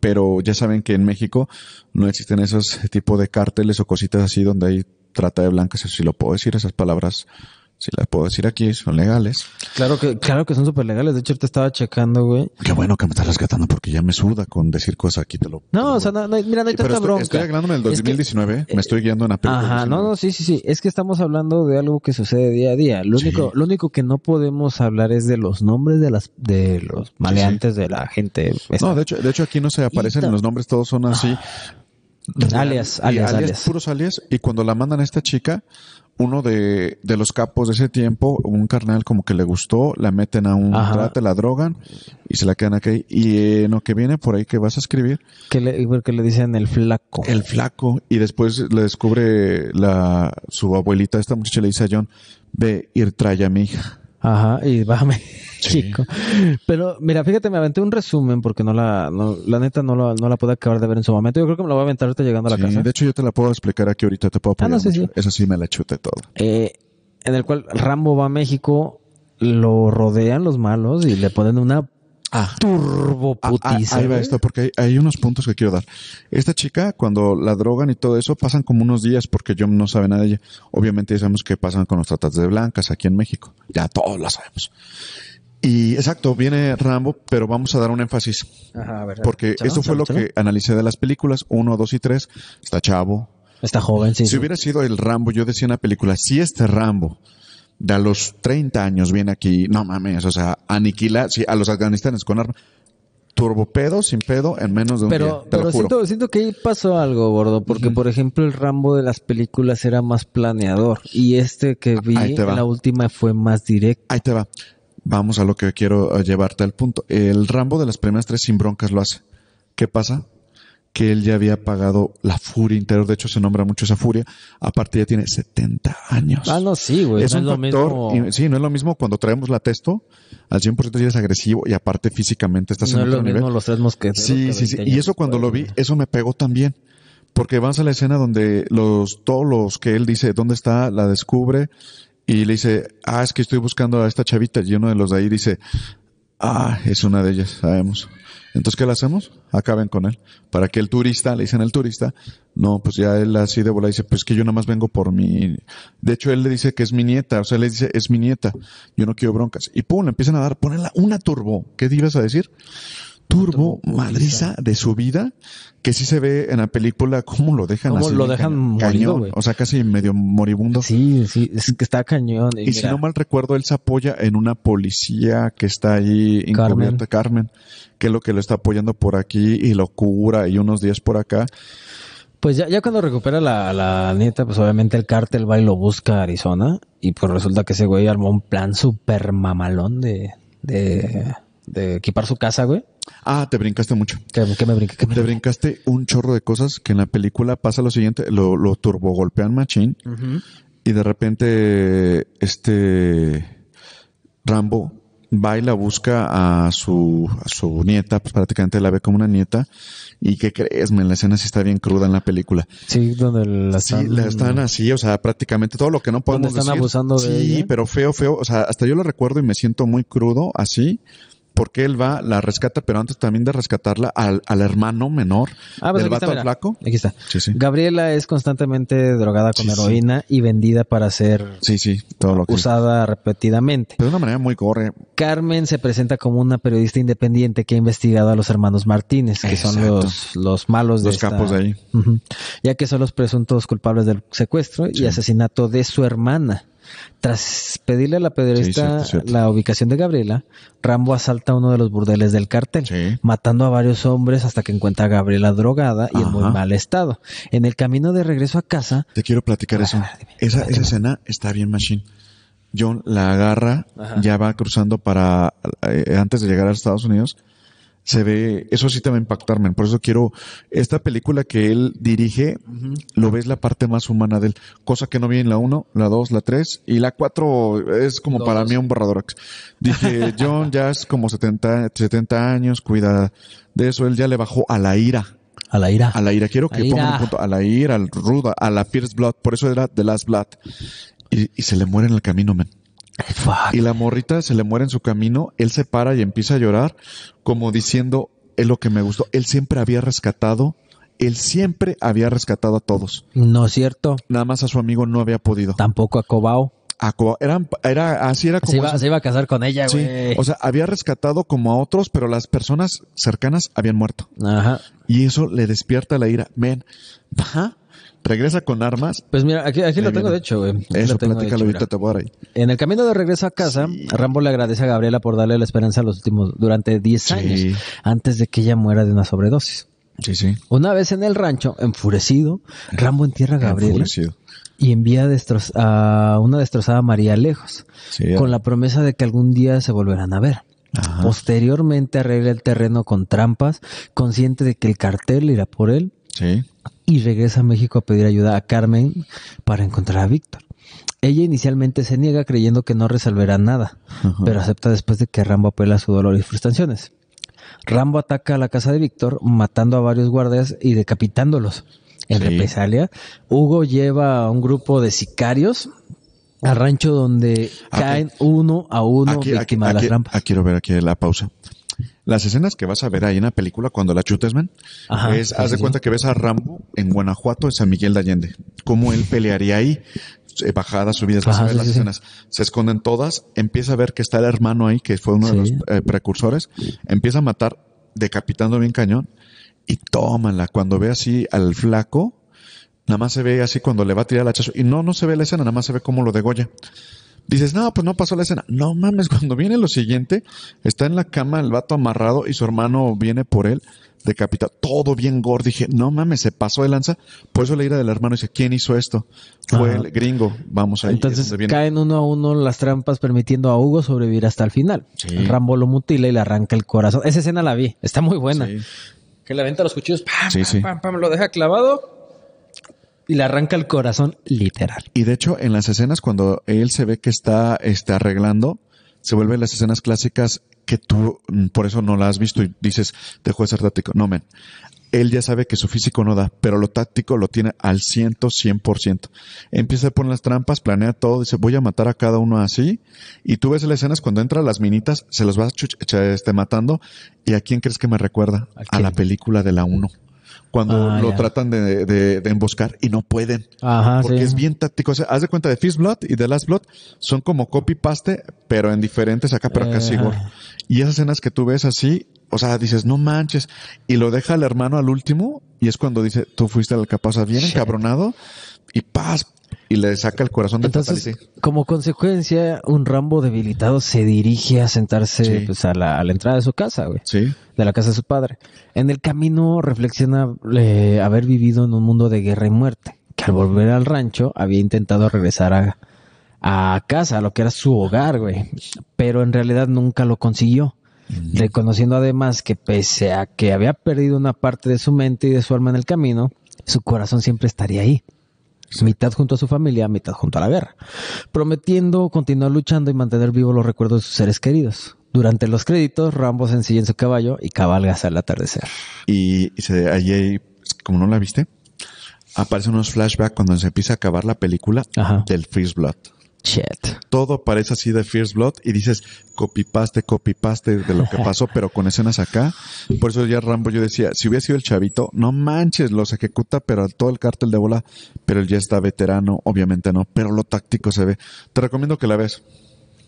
B: Pero ya saben que en México no existen esos tipo de cárteles o cositas así donde hay trata de blancas, eso sí lo puedo decir, esas palabras si las puedo decir aquí, son legales.
A: Claro que, claro que son súper legales. De hecho, ahorita estaba checando, güey.
B: Qué bueno que me estás rescatando porque ya me suda con decir cosas aquí. Te lo, te
A: No,
B: lo-
A: o sea, no, no, mira, no hay
B: Pero
A: tanta
B: estoy,
A: bronca.
B: estoy hablándome del
A: Es que-
B: 2019. me estoy guiando en película.
A: Ajá, no, no, sí, sí, sí. Es que estamos hablando de algo que sucede día a día. Lo
B: Sí.
A: único, lo único que no podemos hablar es de los nombres de las, de los maleantes de la gente. esta.
B: No, de hecho, de hecho aquí no se aparecen los nombres, todos son así.
A: alias,
B: Y
A: alias, alias.
B: puros alias. Y cuando la mandan a esta chica, uno de, de los capos de ese tiempo, un carnal como que le gustó, la meten a un
A: Ajá.
B: trate, la drogan y se la quedan aquí. Y en lo que viene por ahí que vas a escribir,
A: Que le, porque le dicen el flaco.
B: el flaco, y después le descubre la, su abuelita, esta muchacha le dice a John, ve, ir trae a mi hija.
A: Ajá, y bájame,
B: Sí.
A: chico. Pero mira, fíjate, me aventé un resumen porque no la, no, la neta no la, no la pude acabar de ver en su momento. Yo creo que me la voy a aventar ahorita llegando a la
B: Sí,
A: casa.
B: de hecho, yo te la puedo explicar aquí ahorita, te puedo
A: Ah, no,
B: apoyar
A: sí,
B: mucho.
A: sí.
B: Eso sí me la chute todo.
A: Eh, en el cual Rambo va a México, lo rodean los malos y le ponen una
B: Ah.
A: turbo
B: Ah, ah,
A: putiza.
B: ahí va esto, porque hay, hay unos puntos que quiero dar. Esta chica, cuando la drogan y todo eso, pasan como unos días porque John no sabe nada de ella. Obviamente ya sabemos que pasan con los tratados de blancas aquí en México. Ya todos lo sabemos. Y exacto, viene Rambo, pero vamos a dar un énfasis.
A: Ajá, a ver,
B: Porque
A: chalo,
B: esto fue
A: chalo,
B: lo
A: chalo.
B: que analicé de las películas, uno, dos y tres. Está chavo.
A: Está joven, sí.
B: Si
A: sí.
B: hubiera sido el Rambo, yo decía en la película, si este Rambo de a los 30 años viene aquí, no mames, o sea, aniquila sí, a los afganistanes con armas. Turbopedo, sin pedo, en menos de un
A: Pero,
B: día, te
A: pero
B: lo juro.
A: siento, siento que ahí pasó algo, gordo, porque por ejemplo el Rambo de las películas era más planeador y este que vi
B: Ahí te
A: en la última fue más directo.
B: Ahí te va. Vamos a lo que quiero llevarte al punto. El Rambo de las primeras tres sin broncas lo hace. ¿Qué pasa? Que él ya había pagado la furia interior. De hecho, se nombra mucho esa furia. Aparte, ya tiene 70 años.
A: Ah, no, sí, güey.
B: es
A: no
B: un
A: es lo mismo.
B: y- sí, no es lo mismo cuando traemos la testo. Al 100% ya es agresivo y aparte físicamente estás
A: no
B: en
A: es lo
B: otro
A: mismo
B: nivel.
A: los tres mosqueteros.
B: Sí, sí, sí.
A: 20
B: Y eso cuando lo vi, eso me pegó también. Porque vamos a la escena donde los, todos los que él dice, ¿dónde está? La descubre y le dice, ah, es que estoy buscando a esta chavita. Y uno de los de ahí dice, ah, es una de ellas, sabemos. Entonces, ¿qué le hacemos? Acaben con él. Para que el turista, le dicen al turista, no, pues ya él así de bola dice, pues que yo nada más vengo por mi... De hecho, él le dice que es mi nieta, o sea, le dice, es mi nieta, yo no quiero broncas. Y pum, le empiezan a dar, ponerla una turbo. ¿Qué ibas a decir? Turbo madriza de su vida, que sí se ve en la película cómo lo dejan
A: Cómo
B: así.
A: lo dejan
B: cañón, o sea, casi medio moribundo.
A: Sí, sí, es que está cañón. Y,
B: Y si no mal recuerdo, él se apoya en una policía que está ahí encubierta, Carmen, que es lo que lo está apoyando por aquí y lo cura y unos días por acá.
A: Pues ya, ya cuando recupera la, la nieta, pues obviamente el cártel va y lo busca a Arizona. Y pues resulta que ese güey armó un plan súper mamalón de, de, de equipar su casa, güey.
B: Ah, te brincaste mucho.
A: Que me brinque, que me
B: Te brincaste un chorro de cosas que en la película pasa lo siguiente, lo, lo turbogolpean machín y de repente este Rambo va y la busca a su, a su nieta, pues prácticamente la ve como una nieta. ¿Y qué crees? men? La escena sí está bien cruda en la película.
A: Sí, donde la
B: Sí,
A: están...
B: la están así, o sea, prácticamente todo lo que no podemos
A: están
B: decir.
A: abusando de
B: Sí,
A: ella.
B: pero feo, feo. O sea, hasta yo lo recuerdo y me siento muy crudo así. Porque él va, la rescata, pero antes también de rescatarla al, al hermano menor
A: Ah, pues
B: del
A: está,
B: vato flaco.
A: Aquí está.
B: Sí, sí.
A: Gabriela es constantemente drogada con
B: Sí,
A: heroína y vendida para ser
B: Sí, sí, todo lo que.
A: usada repetidamente.
B: Pero de una manera muy gore.
A: Carmen se presenta como una periodista independiente que ha investigado a los hermanos Martínez, que son los, los malos de
B: Los
A: esta-
B: capos de ahí.
A: Ya que son los presuntos culpables del secuestro y asesinato de su hermana. Tras pedirle a la periodista
B: Sí, cierto, cierto.
A: la ubicación de Gabriela, Rambo asalta uno de los burdeles del cartel,
B: Sí.
A: matando a varios hombres hasta que encuentra a Gabriela drogada y en muy mal estado. En el camino de regreso a casa,
B: Te quiero platicar
A: Ah,
B: eso.
A: dime.
B: Esa, esa escena está bien machine. John la agarra,
A: Ajá.
B: ya va cruzando para, eh, antes de llegar a Estados Unidos. Se ve, eso sí te va a impactar, men. Por eso quiero, esta película que él dirige, lo ves la parte más humana de él. Cosa que no vi en la 1, la 2, la 3 y la 4 es como
A: Dos.
B: para mí un borrador. Dije, John ya es como 70, 70 años, cuida de eso. Él ya le bajó a la ira.
A: a la ira.
B: A la ira, quiero que
A: A la
B: pongan
A: ira.
B: un punto. A la ira, al ruda, a la Fierce Blood. Por eso era The Last Blood. Y, y se le muere en el camino, man.
A: Fuck.
B: Y la morrita se le muere en su camino. Él se para y empieza a llorar, como diciendo, es lo que me gustó. Él siempre había rescatado, él siempre había rescatado a todos.
A: No es cierto.
B: Nada más a su amigo no había podido.
A: Tampoco a Cobao.
B: a co- eran, era, así era como.
A: Se iba, se iba a casar con ella,
B: Sí,
A: güey.
B: o sea, había rescatado como a otros, pero las personas cercanas habían muerto.
A: Ajá.
B: Y eso le despierta la ira. Ven, va, regresa con armas.
A: Pues mira, aquí, aquí lo tengo de hecho, güey.
B: Eso, platícalo ahorita, te voy a dar ahí.
A: En el camino de regreso a casa, Rambo le agradece a Gabriela por darle la esperanza los últimos, durante 10
B: Sí.
A: años, antes de que ella muera de una sobredosis.
B: Sí, sí.
A: Una vez en el rancho, enfurecido, Rambo entierra a Gabriela
B: Enfurecido.
A: y envía a una destrozada María lejos,
B: Sí,
A: con la promesa de que algún día se volverán a ver.
B: Ajá.
A: Posteriormente arregla el terreno con trampas, consciente de que el cartel irá por él
B: Sí.
A: Y regresa a México a pedir ayuda a Carmen para encontrar a Víctor. Ella inicialmente se niega creyendo que no resolverá nada,
B: Ajá.
A: pero acepta después de que Rambo apela a su dolor y frustraciones. Rambo ataca a la casa de Víctor, matando a varios guardias y decapitándolos. En
B: Sí.
A: represalia, Hugo lleva a un grupo de sicarios al rancho donde
B: Ah,
A: caen uno a uno
B: Aquí, aquí,
A: víctima de
B: aquí-
A: las trampas.
B: ah, quiero ver aquí la pausa. Las escenas que vas a ver ahí en la película cuando la chutes, man,
A: Ajá,
B: es,
A: sí,
B: haz de
A: sí,
B: cuenta que ves a Rambo en Guanajuato, en San Miguel de Allende. Cómo él pelearía ahí, eh, bajadas, subidas, vas
A: Ajá,
B: a ver
A: sí,
B: las escenas. Se esconden todas, empieza a ver que está el hermano ahí, que fue uno de los eh, precursores, empieza a matar, decapitando bien cañón, y tómala. Cuando ve así al flaco, nada más se ve así cuando le va a tirar el hachazo, y no, no se ve la escena, nada más se ve cómo lo degolla. Dices, no, pues no pasó la escena. No mames, cuando viene lo siguiente, está en la cama el vato amarrado y su hermano viene por él, decapitado, todo bien gordo. Dije, no mames, se pasó de lanza. Por eso la ira del hermano dice, ¿quién hizo esto? Fue
A: Ajá.
B: el gringo. Vamos ahí. es
A: Entonces caen uno a uno las trampas permitiendo a Hugo sobrevivir hasta el final.
B: Sí.
A: Rambo lo mutila y le arranca el corazón. Esa escena la vi, está muy buena.
B: Sí.
A: Que le aventa los cuchillos, pam,
B: Sí,
A: pam,
B: sí.
A: pam, pam, lo deja clavado y le arranca el corazón literal.
B: Y de hecho, en las escenas, cuando él se ve que está, está arreglando, se vuelven las escenas clásicas que tú, mm, por eso no la has visto y dices, dejó de ser táctico. No, men. Él ya sabe que su físico no da, pero lo táctico lo tiene al ciento, cien por ciento. Empieza a poner las trampas, planea todo, dice, voy a matar a cada uno así. Y tú ves las escenas cuando entra las minitas, se los va chuch- echa- este, matando. ¿Y a quién crees que me recuerda?
A: ¿A
B: A, la película de la 1. Cuando
A: Ah,
B: lo tratan de, de- de emboscar y no pueden.
A: Ajá,
B: Porque
A: sí.
B: es bien táctico. O sea, haz de cuenta de Fist Blood y de Last Blood son como copy-paste, pero en diferentes acá, pero acá sí,
A: Eh,
B: gore. Y esas escenas que tú ves así, o sea, dices, no manches. Y lo deja el hermano al último y es cuando dice, tú fuiste el capaz, o sea, bien
A: Shit.
B: encabronado y paz. Y le saca el corazón del
A: Entonces, como consecuencia, un Rambo debilitado se dirige a sentarse
B: Sí.
A: pues, a, la, a la entrada de su casa, güey.
B: Sí.
A: de la casa de su padre. En el camino reflexiona eh, haber vivido en un mundo de guerra y muerte, que al volver al rancho había intentado regresar a, a casa, a lo que era su hogar, güey, pero en realidad nunca lo consiguió. Reconociendo además que pese a que había perdido una parte de su mente y de su alma en el camino, su corazón siempre estaría ahí. Mitad junto a su familia, mitad junto a la guerra. Prometiendo continuar luchando y mantener vivos los recuerdos de sus seres queridos. Durante los créditos, Rambo se ensilla en su caballo y cabalga hasta el atardecer.
B: Y, y se, ahí, hay- como no la viste, aparecen unos flashbacks cuando se empieza a acabar la película
A: Ajá.
B: del First Blood.
A: Shit.
B: todo parece así de First Blood y dices copy paste, copy paste de lo que pasó, pero con escenas acá. Por eso ya Rambo yo decía, si hubiera sido el chavito, no manches, los ejecuta, pero todo el cártel de bola, pero él ya está veterano, obviamente no, pero lo táctico se ve. Te recomiendo que la ves.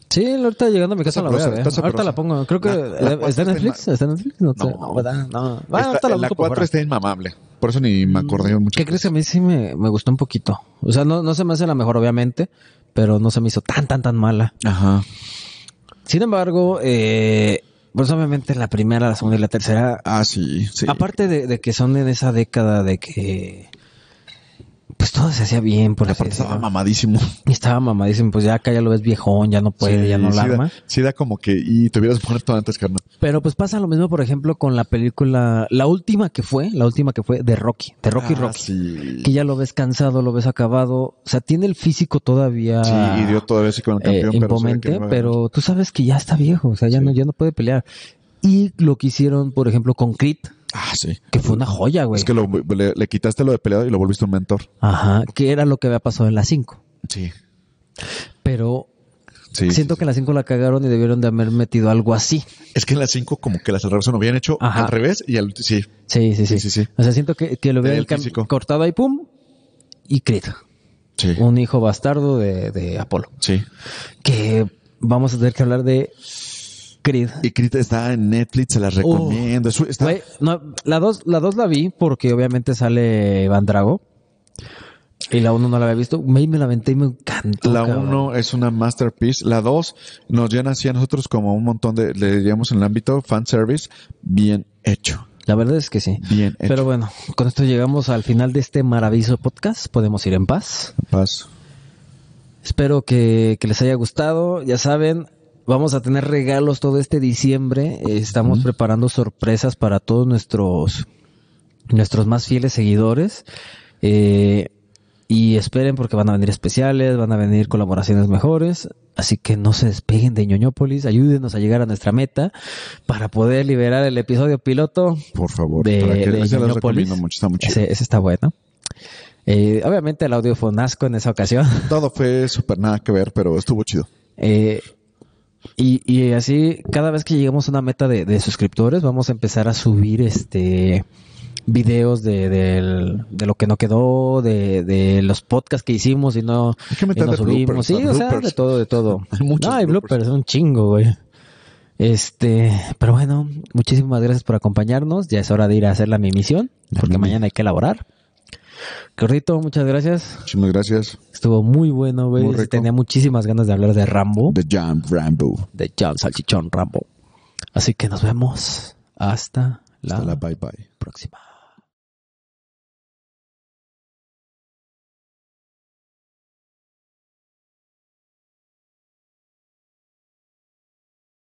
A: Sí, ahorita llegando a mi casa la voy a ver. Ahorita
B: sabrosa.
A: la pongo. Creo que
B: La- la
A: eh, está en Netflix. ¿Está en Netflix? No, sé.
B: No.
A: ¿verdad? No.
B: Esta-
A: ahorita la
B: la
A: busco por
B: 4
A: fuera.
B: está inmamable, por eso ni me acordé mucho.
A: ¿Qué crees que a mí sí me, me gustó un poquito? O sea, no, no se me hace la mejor, obviamente, pero no se me hizo tan, tan, tan mala.
B: Ajá.
A: Sin embargo, eh, pues obviamente la primera, la segunda y la tercera,
B: Ah, sí, sí.
A: aparte de, de que son en esa década de que pues todo se hacía bien, por
B: la
A: así
B: parte estaba mamadísimo.
A: Y estaba mamadísimo, pues ya acá ya lo ves viejón, ya no puede,
B: Sí,
A: ya no
B: sí
A: la
B: da- sí da como que, y te hubieras muerto antes, carnal.
A: Pero pues pasa lo mismo, por ejemplo, con la película, la última que fue, la última que fue de Rocky, de Rocky
B: Ah,
A: Rocky.
B: Sí.
A: Que ya lo ves cansado, lo ves acabado. O sea, tiene el físico todavía
B: Sí, y dio todavía así con el
A: eh,
B: campeón, pero que
A: imponente,
B: no a
A: pero tú sabes que ya está viejo, o sea, ya
B: Sí.
A: no, ya no puede pelear. Y lo que hicieron, por ejemplo, con Creed,
B: Ah, sí.
A: que fue una joya, güey.
B: Es que lo- le, le quitaste lo de peleado y lo volviste un mentor.
A: Ajá, que era lo que había pasado en la 5.
B: Sí.
A: Pero
B: Sí.
A: siento que en la 5 la cagaron y debieron de haber metido algo así.
B: Es que en las 5 como que las al revés no habían hecho
A: Ajá.
B: al revés y al sí.
A: Sí, sí, sí.
B: Sí, sí, sí.
A: O sea, siento que, que lo hubieran cortado ahí, pum, y Creed.
B: Sí.
A: Un hijo bastardo de, de Apolo.
B: Sí.
A: Que vamos a tener que hablar de Creed.
B: Y Creed está en Netflix, se las recomiendo. Está-
A: no, la dos, la dos la vi porque obviamente sale Van Drago. Y la uno no la había visto. Me, me la aventé y me encantó.
B: La
A: cabrón.
B: 1 es una masterpiece. La 2 nos llena así a nosotros como un montón de, le diríamos en el ámbito fanservice, bien hecho.
A: La verdad es que sí.
B: Bien hecho.
A: Pero bueno, con esto llegamos al final de este maravilloso podcast. Podemos ir en paz.
B: Paz.
A: Espero que, que les haya gustado. Ya saben, vamos a tener regalos todo este diciembre. Estamos preparando sorpresas para todos nuestros, nuestros más fieles seguidores. Eh, y esperen porque van a venir especiales, van a venir colaboraciones mejores. Así que no se despeguen de ñoñópolis. Ayúdenos a llegar a nuestra meta para poder liberar el episodio piloto
B: Por favor.
A: de,
B: para que
A: de
B: ese
A: Ñoñópolis.
B: recomiendo mucho. Está muy chido.
A: Ese, ese está bueno. Eh, obviamente el audio fue un asco en esa ocasión.
B: Todo fue súper nada que ver, pero estuvo chido.
A: Eh, y, y así, cada vez que lleguemos a una meta de, de suscriptores, vamos a empezar a subir este videos de, del- de lo que no quedó, de, de los podcasts que hicimos y no, y no subimos.
B: bloopers,
A: Sí, o sea, de todo, de todo.
B: Hay muchos
A: no, hay
B: bloopers.
A: bloopers, un chingo, güey. Este, pero bueno, muchísimas gracias por acompañarnos. Ya es hora de ir a hacer la mi misión, porque mañana hay que elaborar. Gordito, muchas gracias.
B: Muchísimas gracias.
A: Estuvo muy bueno, güey. Tenía muchísimas ganas de hablar de Rambo,
B: The John Rambo.
A: de John Salchichón Rambo. Así que nos vemos hasta la,
B: Hasta la bye bye.
A: próxima.